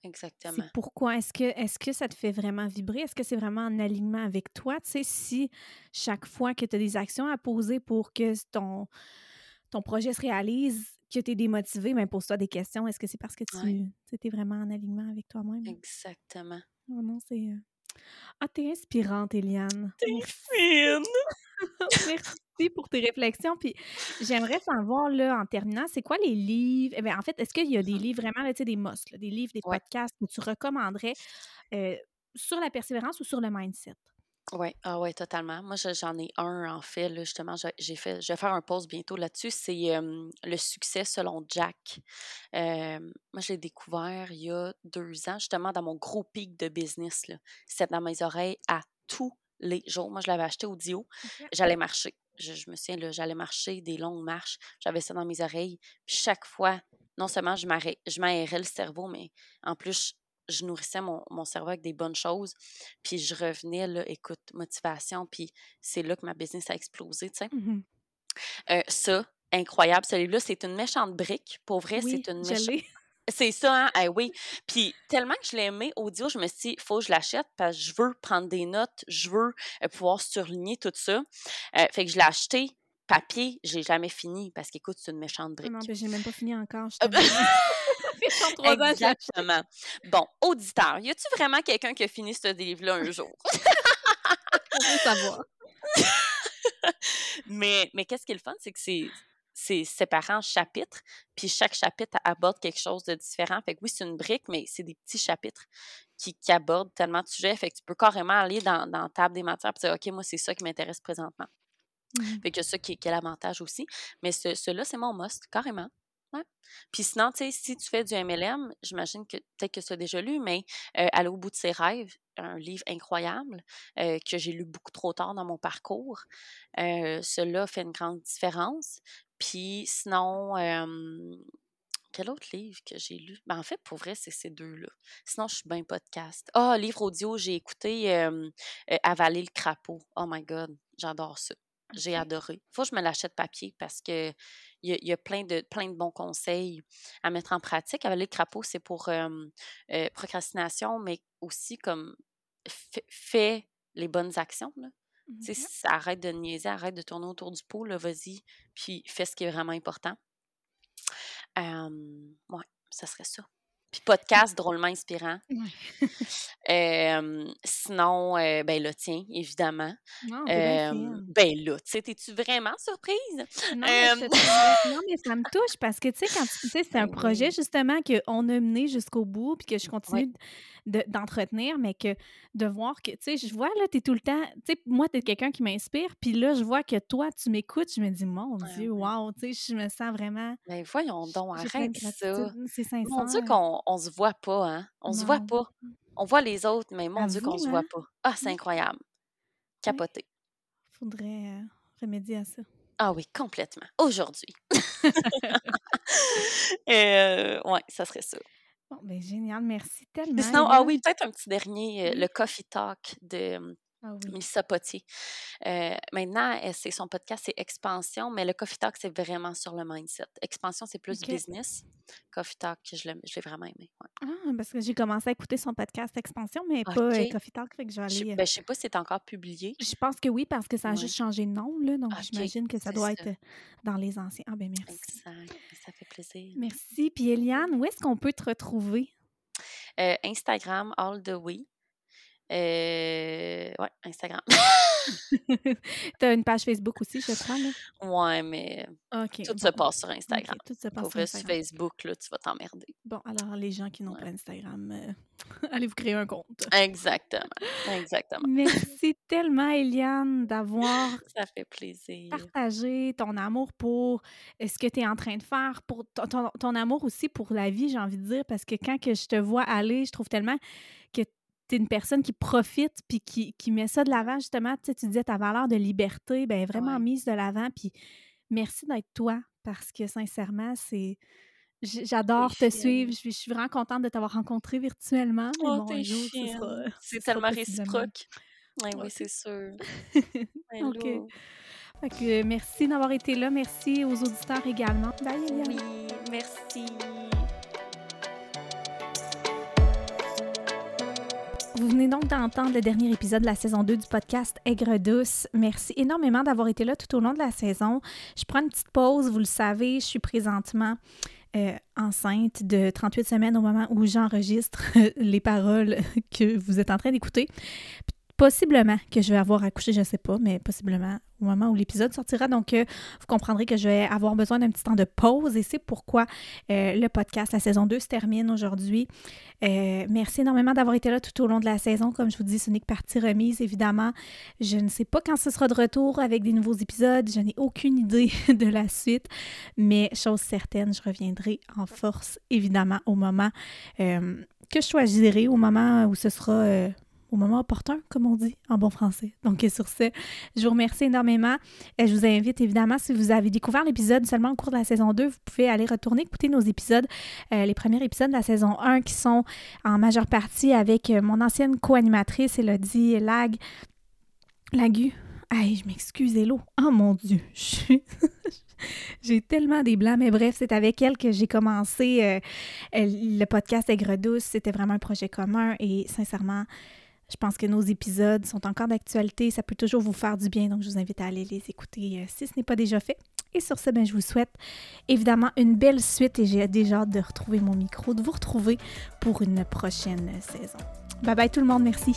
[SPEAKER 2] Exactement.
[SPEAKER 1] C'est pourquoi est-ce que est-ce que ça te fait vraiment vibrer? Est-ce que c'est vraiment en alignement avec toi? Tu sais, si chaque fois que tu as des actions à poser pour que ton, ton projet se réalise, que tu es démotivé, mais pose-toi des questions. Est-ce que c'est parce que tu
[SPEAKER 2] Ouais.
[SPEAKER 1] es vraiment en alignement avec toi-même?
[SPEAKER 2] Exactement.
[SPEAKER 1] Oh non, c'est. euh, Ah, t'es inspirante, Eliane.
[SPEAKER 2] fine!
[SPEAKER 1] Merci pour tes réflexions. Puis j'aimerais savoir, là, en terminant, c'est quoi les livres? Eh bien, en fait, est-ce qu'il y a des livres vraiment, là, tu sais, des must, là, des livres, des
[SPEAKER 2] Ouais.
[SPEAKER 1] podcasts que tu recommanderais euh, sur la persévérance ou sur le mindset?
[SPEAKER 2] Oui, ah ouais, totalement. Moi, je- j'en ai un, en fait, là, justement, j'ai fait, je vais faire un post bientôt là-dessus. C'est euh, le succès selon Jack. Euh, moi, je l'ai découvert il y a deux ans, justement, dans mon gros pic de business. C'était dans mes oreilles à tous les jours. Moi, je l'avais acheté audio. J'allais marcher. Je, je me souviens, j'allais marcher des longues marches. J'avais ça dans mes oreilles. Puis chaque fois, non seulement je m'aérais le cerveau, mais en plus, je, je nourrissais mon, mon cerveau avec des bonnes choses. Puis je revenais, là, écoute, motivation. Puis c'est là que ma business a explosé, tu sais.
[SPEAKER 1] Mhm.
[SPEAKER 2] Euh, ça, incroyable. Ce livre-là, c'est une méchante brique. Pour vrai,
[SPEAKER 1] Oui,
[SPEAKER 2] c'est une méchante... C'est ça, hein? Eh oui. Puis tellement que je l'ai aimé audio, je me suis dit, faut que je l'achète parce que je veux prendre des notes, je veux euh, pouvoir surligner tout ça. Euh, fait que je l'ai acheté papier, j'ai jamais fini parce qu'écoute, c'est une méchante
[SPEAKER 1] Ah
[SPEAKER 2] brique.
[SPEAKER 1] non, ben, j'ai même pas fini encore. Je
[SPEAKER 2] Ah ben-
[SPEAKER 1] Ça fait 33 ans que je l'ai acheté.
[SPEAKER 2] Exactement. Bon, auditeur, y a-tu vraiment quelqu'un qui a fini ce livre-là un jour?
[SPEAKER 1] On veut savoir.
[SPEAKER 2] mais mais qu'est-ce qui est le fun, c'est que c'est c'est séparé en chapitres, puis chaque chapitre aborde quelque chose de différent. Fait que oui, c'est une brique, mais c'est des petits chapitres qui, qui abordent tellement de sujets. Fait que tu peux carrément aller dans, dans la table des matières et dire OK, moi, c'est ça qui m'intéresse présentement.
[SPEAKER 1] Mhm.
[SPEAKER 2] Fait que ça qui, qui est l'avantage aussi. Mais ce, celui-là, c'est mon must, carrément. Puis sinon, tu sais, si tu fais du MLM, j'imagine que peut-être que tu as déjà lu, mais euh, Aller au bout de ses rêves, un livre incroyable euh, que j'ai lu beaucoup trop tard dans mon parcours. Euh, cela fait une grande différence. Puis sinon, quel autre livre que j'ai lu? Ben, en fait, pour vrai, c'est ces deux-là. Sinon, je suis bien podcast. Ah, livre audio, j'ai écouté Avaler le crapaud. Oh my God, j'adore ça. J'ai adoré. Faut que je me l'achète papier parce que il y a, il y a plein, de, plein de bons conseils à mettre en pratique. Avaler le crapaud, c'est pour euh, euh, procrastination, mais aussi comme fais les bonnes actions. Là. Arrête de niaiser, arrête de tourner autour du pot, vas-y, puis fais ce qui est vraiment important. Euh, ouais, ça serait ça. Puis podcast drôlement inspirant.
[SPEAKER 1] Ouais.
[SPEAKER 2] Euh, sinon, euh, ben le tien, évidemment.
[SPEAKER 1] Non,
[SPEAKER 2] Euh,
[SPEAKER 1] fine.
[SPEAKER 2] ben là, tu sais, t'es-tu vraiment surprise?
[SPEAKER 1] Non, mais, non, ça me touche parce que, tu sais, quand c'est un
[SPEAKER 2] Ben
[SPEAKER 1] projet justement qu'on a mené jusqu'au bout puis que je
[SPEAKER 2] Ouais.
[SPEAKER 1] De- d'entretenir, mais que de voir que, tu sais, je vois, là, tu es tout le temps, tu sais, moi, tu es quelqu'un qui m'inspire, puis là, je vois que toi, tu m'écoutes, je me dis, mon
[SPEAKER 2] Ouais,
[SPEAKER 1] Dieu, wow, tu sais, je me sens vraiment,
[SPEAKER 2] Ben voyons donc, arrête ça.
[SPEAKER 1] c'est
[SPEAKER 2] Mon Dieu
[SPEAKER 1] sincère.
[SPEAKER 2] qu'on on se voit pas, hein? On se voit pas. On voit les autres, mais mon Dieu qu'on se voit
[SPEAKER 1] hein?
[SPEAKER 2] pas. Ah, c'est
[SPEAKER 1] Oui.
[SPEAKER 2] incroyable. Capoté.
[SPEAKER 1] Faudrait euh, remédier à ça.
[SPEAKER 2] Ah oui, complètement. Aujourd'hui. euh, ouais, ça serait ça.
[SPEAKER 1] Bon, ben génial, merci
[SPEAKER 2] Mais
[SPEAKER 1] tellement,
[SPEAKER 2] sinon, ah oui, peut-être un petit dernier, euh,
[SPEAKER 1] Oui.
[SPEAKER 2] le Coffee Talk de hum,
[SPEAKER 1] Ah oui.
[SPEAKER 2] Mélissa Potier. Euh, maintenant, elle- c'est son podcast, c'est Expansion, mais le Coffee Talk, c'est vraiment sur le mindset. Expansion, c'est plus business. Coffee Talk, je l'ai je vraiment aimé. ouais.
[SPEAKER 1] Ah, parce que j'ai commencé à écouter son podcast Expansion, mais pas euh. Coffee Talk, fait que je vais
[SPEAKER 2] Je
[SPEAKER 1] aller. euh,
[SPEAKER 2] ben, je sais pas si c'est encore publié.
[SPEAKER 1] Je pense que oui, parce que ça a
[SPEAKER 2] Ouais.
[SPEAKER 1] juste changé de nom, là. Donc, j'imagine que ça doit
[SPEAKER 2] ça.
[SPEAKER 1] être euh, dans les anciens. Ah, ben merci.
[SPEAKER 2] Exact. Ça fait plaisir.
[SPEAKER 1] Merci. Puis, Eliane, où est-ce qu'on peut te retrouver?
[SPEAKER 2] Euh, Instagram, all the way. Euh, ouais, Instagram.
[SPEAKER 1] tu as une page Facebook aussi, je crois, là?
[SPEAKER 2] Ouais, mais tout se passe sur Instagram. tout se passe sur, Instagram. Facebook, là, tu vas t'emmerder.
[SPEAKER 1] Bon, alors les gens qui n'ont pas Instagram, euh, allez vous créer un compte.
[SPEAKER 2] Exactement. Exactement.
[SPEAKER 1] Merci tellement, Eliane, d'avoir
[SPEAKER 2] Ça fait plaisir.
[SPEAKER 1] partagé ton amour pour ce que tu es en train de faire, pour ton, ton amour aussi pour la vie, j'ai envie de dire, parce que quand que je te vois aller, je trouve tellement que tu es une personne qui profite puis qui, qui met ça de l'avant, justement. Tu, sais, tu disais ta valeur de liberté, ben vraiment mise de l'avant. Puis merci d'être toi parce que sincèrement, c'est. J'adore te suivre. Je suis, vraiment contente de t'avoir rencontré virtuellement.
[SPEAKER 2] oh, c'est tellement réciproque. oui, c'est sûr.
[SPEAKER 1] OK. merci d'avoir été là. Merci aux auditeurs également.
[SPEAKER 2] Bye, Oui, merci.
[SPEAKER 1] Vous venez donc d'entendre le dernier épisode de la saison 2 du podcast Aigre douce. Merci énormément d'avoir été là tout au long de la saison. Je prends une petite pause, vous le savez, je suis présentement euh, enceinte de 38 semaines au moment où j'enregistre les paroles que vous êtes en train d'écouter. Possiblement que je vais avoir accouché, je ne sais pas, mais possiblement au moment où l'épisode sortira. Donc, euh, vous comprendrez que je vais avoir besoin d'un petit temps de pause et c'est pourquoi euh, le podcast, la saison 2, se termine aujourd'hui. Euh, merci énormément d'avoir été là tout au long de la saison. Comme je vous dis, ce n'est que partie remise, évidemment. Je ne sais pas quand ce sera de retour avec des nouveaux épisodes. Je n'ai aucune idée de la suite, mais chose certaine, je reviendrai en force, évidemment, au moment que je choisirai, au moment où ce sera au moment opportun, comme on dit en bon français. Donc, sur ce, je vous remercie énormément. Et je vous invite évidemment, si vous avez découvert l'épisode seulement au cours de la saison 2, vous pouvez aller retourner écouter nos épisodes, euh, les premiers épisodes de la saison 1 qui sont en majeure partie avec euh, mon ancienne co-animatrice, Elodie Lag. Lagu. Je m'excuse, Hello. Oh mon Dieu, J'ai tellement des blancs, mais bref, c'est avec elle que j'ai commencé euh, le podcast Aigre Douce. C'était vraiment un projet commun et sincèrement, je pense que nos épisodes sont encore d'actualité. Ça peut toujours vous faire du bien, donc je vous invite à aller les écouter euh, si ce n'est pas déjà fait. Et sur ce, ben, je vous souhaite évidemment une belle suite et j'ai déjà hâte de retrouver mon micro, de vous retrouver pour une prochaine saison. Bye bye tout le monde, merci.